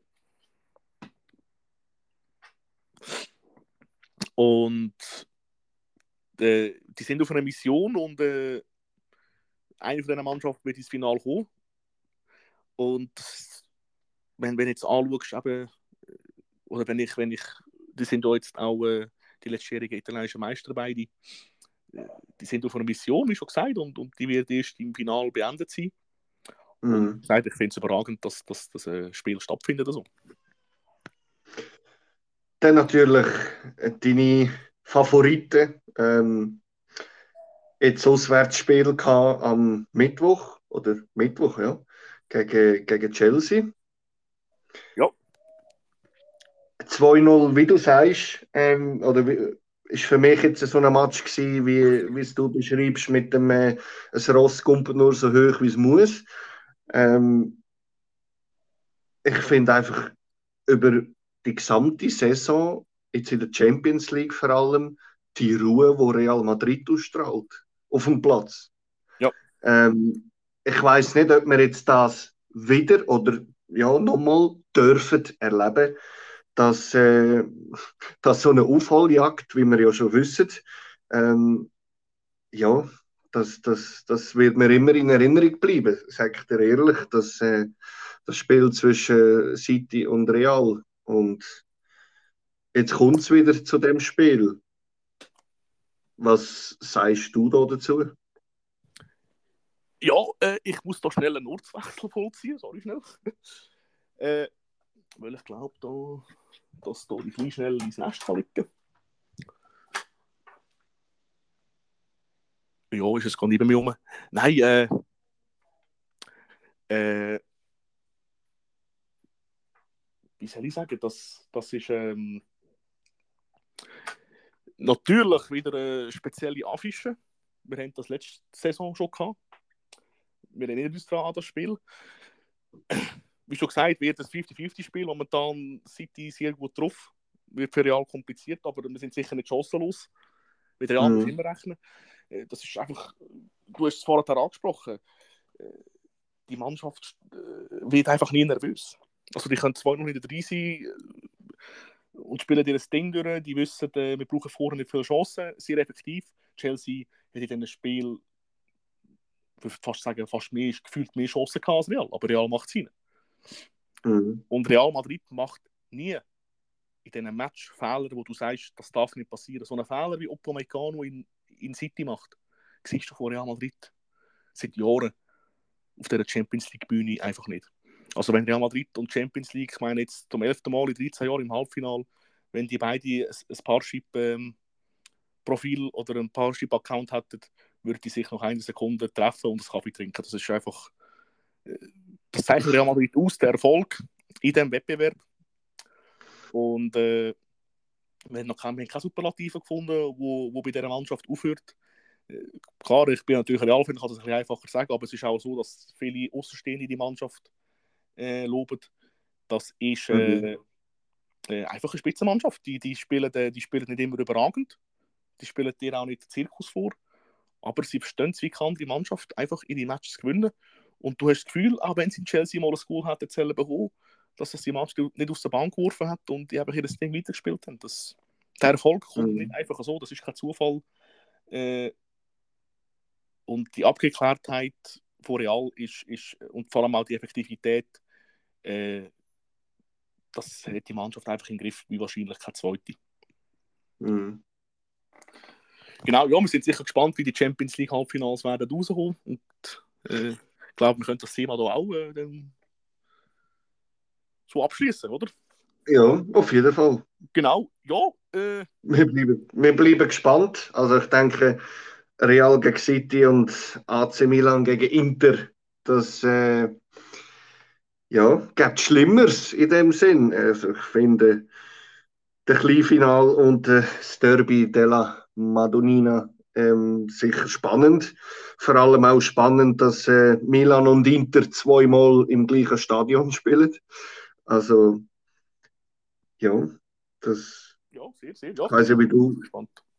und äh, die sind auf einer Mission und äh, eine von diesen Mannschaften wird ins Finale kommen. Und wenn, wenn du jetzt anschaust, eben, äh, oder wenn ich, wenn ich, die sind ja jetzt auch äh, die letztjährigen italienischen Meister beide, äh, die sind auf einer Mission, wie schon gesagt, und, und die wird erst im Finale beendet sein. Mhm. Und ich finde es überragend, dass, dass das äh, Spiel stattfindet. Also. Dann natürlich äh, deine Favoriten. Ähm, jetzt Auswärtsspiel am Mittwoch oder Mittwoch, ja, gegen, gegen Chelsea. Ja. 2-0, wie du sagst, ähm, oder wie, ist für mich jetzt so ein Match gewesen, wie, wie du beschreibst, mit dem äh, ein Ross kommt nur so hoch, wie es muss. Ähm, ich finde einfach über die gesamte Saison, jetzt in der Champions League vor allem, die Ruhe, die Real Madrid ausstrahlt, auf dem Platz. Ja. Ähm, ich weiß nicht, ob wir jetzt das wieder oder ja, nochmal dürfen erleben, dass, äh, dass so eine Aufholjagd, wie wir ja schon wissen, ähm, ja, das, das, das wird mir immer in Erinnerung bleiben, sage ich dir ehrlich, dass äh, das Spiel zwischen City und Real und jetzt kommt es wieder zu dem Spiel. Was sagst du da dazu? Ja, äh, ich muss da schnell einen Ortswechsel vollziehen, sorry schnell. äh, weil ich glaube, da, dass da die schnell ins Nest kann Ja, ist es gar nicht bei mir rum. Nein, äh, äh, wie soll ich sagen, das, das ist ähm, natürlich wieder eine spezielle Affische. Wir haben das letzte Saison schon gehabt. Wir erinnern uns daran an das Spiel. Wie schon gesagt, wird das 50-50-Spiel. Momentan City sehr gut drauf. Wird für Real kompliziert, aber wir sind sicher nicht chancenlos. Mit Real mhm. immer rechnen. Äh, das ist einfach, du hast es vorher angesprochen, äh, die Mannschaft äh, wird einfach nie nervös. Also die können 2-0 in der 3 sein und spielen ihr Ding durch. Die wissen, wir brauchen vorher nicht viele Chancen, sehr effektiv. Chelsea hat in diesem Spiel ich würde fast sagen, fast mehr, gefühlt mehr Chancen gehabt als Real, aber Real macht es hinein. Mhm. Und Real Madrid macht nie in diesen Match Fehler, wo du sagst, das darf nicht passieren. So einen Fehler wie Upamecano in, in City macht, siehst du von Real Madrid seit Jahren auf dieser Champions League Bühne einfach nicht. Also wenn Real Madrid und Champions League, ich meine jetzt zum elften Mal in 13 Jahren im Halbfinale, wenn die beide ein, Parship-Profil ähm, oder ein Parship-Account hätten, würde die sich noch eine Sekunde treffen und einen Kaffee trinken. Das ist einfach, äh, das zeichnet Real Madrid aus, der Erfolg in diesem Wettbewerb. Und äh, wir haben noch keine, keine Superlative gefunden, wo, wo bei dieser Mannschaft aufhört. Äh, klar, ich bin natürlich Real-Fan, kann das ein bisschen einfacher sagen, aber es ist auch so, dass viele Außenstehende die Mannschaft äh, loben. Das ist äh, mhm. äh, einfach eine Spitzenmannschaft. Die, die, spielen, die spielen nicht immer überragend. Die spielen dir auch nicht den Zirkus vor. Aber sie verstehen es, wie kann die Mannschaft einfach ihre Matches gewinnen. Und du hast das Gefühl, auch wenn sie in Chelsea mal ein Goal hat erzählen bekommen, dass das die Mannschaft nicht aus der Bank geworfen hat und die einfach ihr Ding weitergespielt haben. Das, der Erfolg kommt mhm. nicht einfach so, das ist kein Zufall. Äh, und die Abgeklärtheit von Real ist, ist, und vor allem auch die Effektivität, äh, das hat die Mannschaft einfach im Griff, wie wahrscheinlich keine zweite. Mhm. Genau, ja, wir sind sicher gespannt, wie die Champions League Halbfinals werden rauskommen. Und äh, ich glaube, wir können das Thema da auch äh, dann so abschließen, oder? Ja, auf jeden Fall. Genau, ja. Äh... Wir, bleiben, wir bleiben gespannt. Also ich denke, Real gegen City und AC Milan gegen Inter, das äh, ja, gibt Schlimmeres in dem Sinn. Also ich finde, der Kleinfinal und äh, das Derby della Madonnina ähm, sicher spannend. Vor allem auch spannend, dass äh, Milan und Inter zweimal im gleichen Stadion spielen. Also, ja, das. Ja, sehr, sehr. Ja, ich weiß ja, wie du,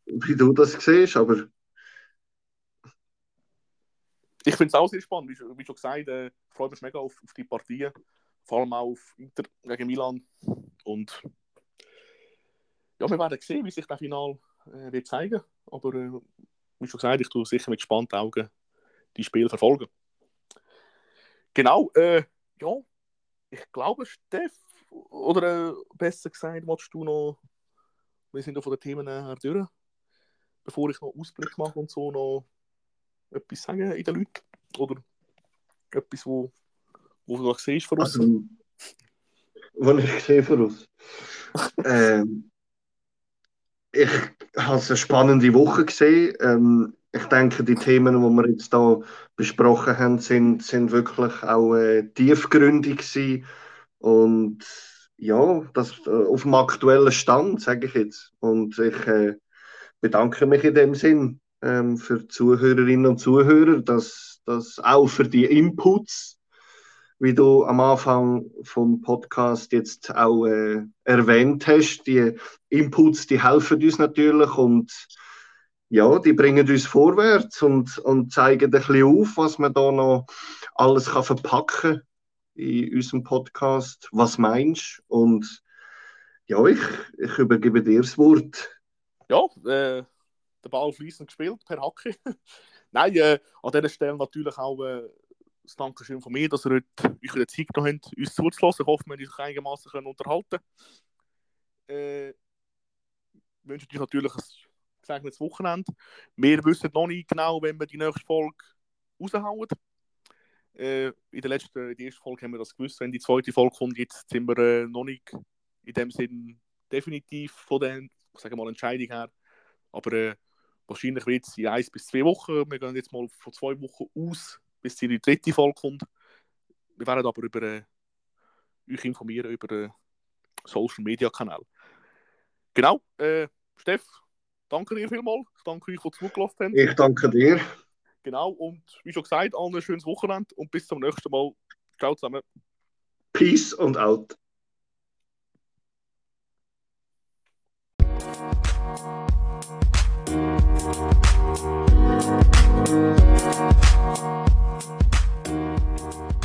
wie du das siehst, aber. Ich finde es auch sehr spannend, wie, wie schon gesagt, äh, ich freue mich mega auf, auf die Partien, vor allem auch auf Inter gegen Milan. Und ja, wir werden sehen, wie sich das Final äh, wird zeigen. Aber äh, wie schon gesagt, ich tue sicher mit gespannten Augen die Spiele verfolgen. Genau, äh, ja, ich glaube, Steff, oder äh, besser gesagt, willst du noch, wir sind ja von den Themen her durch, bevor ich noch Ausblick mache und so, noch etwas sagen in den Leuten? Oder etwas, wo, wo du noch siehst von uns? Also, was ich sehe von uns? ähm, ich habe eine spannende Woche gesehen. Ähm, ich denke, die Themen, die wir jetzt hier besprochen haben, sind, sind wirklich auch äh, tiefgründig gewesen. Und ja, das äh, auf dem aktuellen Stand, sage ich jetzt. Und ich äh, bedanke mich in dem Sinn ähm, für Zuhörerinnen und Zuhörer, dass, dass auch für die Inputs, wie du am Anfang vom Podcast jetzt auch äh, erwähnt hast, die Inputs, die helfen uns natürlich und ja, die bringen uns vorwärts und, und zeigen ein bisschen auf, was man da noch alles kann verpacken in unserem Podcast. Was meinst du? Und ja, ich, ich übergebe dir das Wort. Ja, äh, der Ball fließend gespielt per Hacke. Nein, äh, an dieser Stelle natürlich auch äh, das Dankeschön von mir, dass ihr heute euch die Zeit genommen habt, uns zuzulassen. Ich hoffe, wir können euch einigermaßen unterhalten äh, Ich wünsche euch natürlich ein gesegnetes Wochenende. Wir wissen noch nicht genau, wenn wir die nächste Folge raushauen. Äh, in der letzten, in der ersten Folge haben wir das gewusst. Wenn die zweite Folge kommt, jetzt sind wir äh, noch nicht in dem Sinn definitiv von der, sagen mal, Entscheidung her. Aber äh, wahrscheinlich wird es in eins bis zwei Wochen. Wir gehen jetzt mal von zwei Wochen aus, bis die dritte Folge kommt. Wir werden aber über äh, euch informieren über den Social Media Kanal. Genau, äh, Steff, danke dir vielmals. Ich danke euch, die zugelassen haben. Ich danke dir. Genau, und wie schon gesagt, allen ein schönes Wochenende und bis zum nächsten Mal. Ciao zusammen. Peace und out. We'll be right.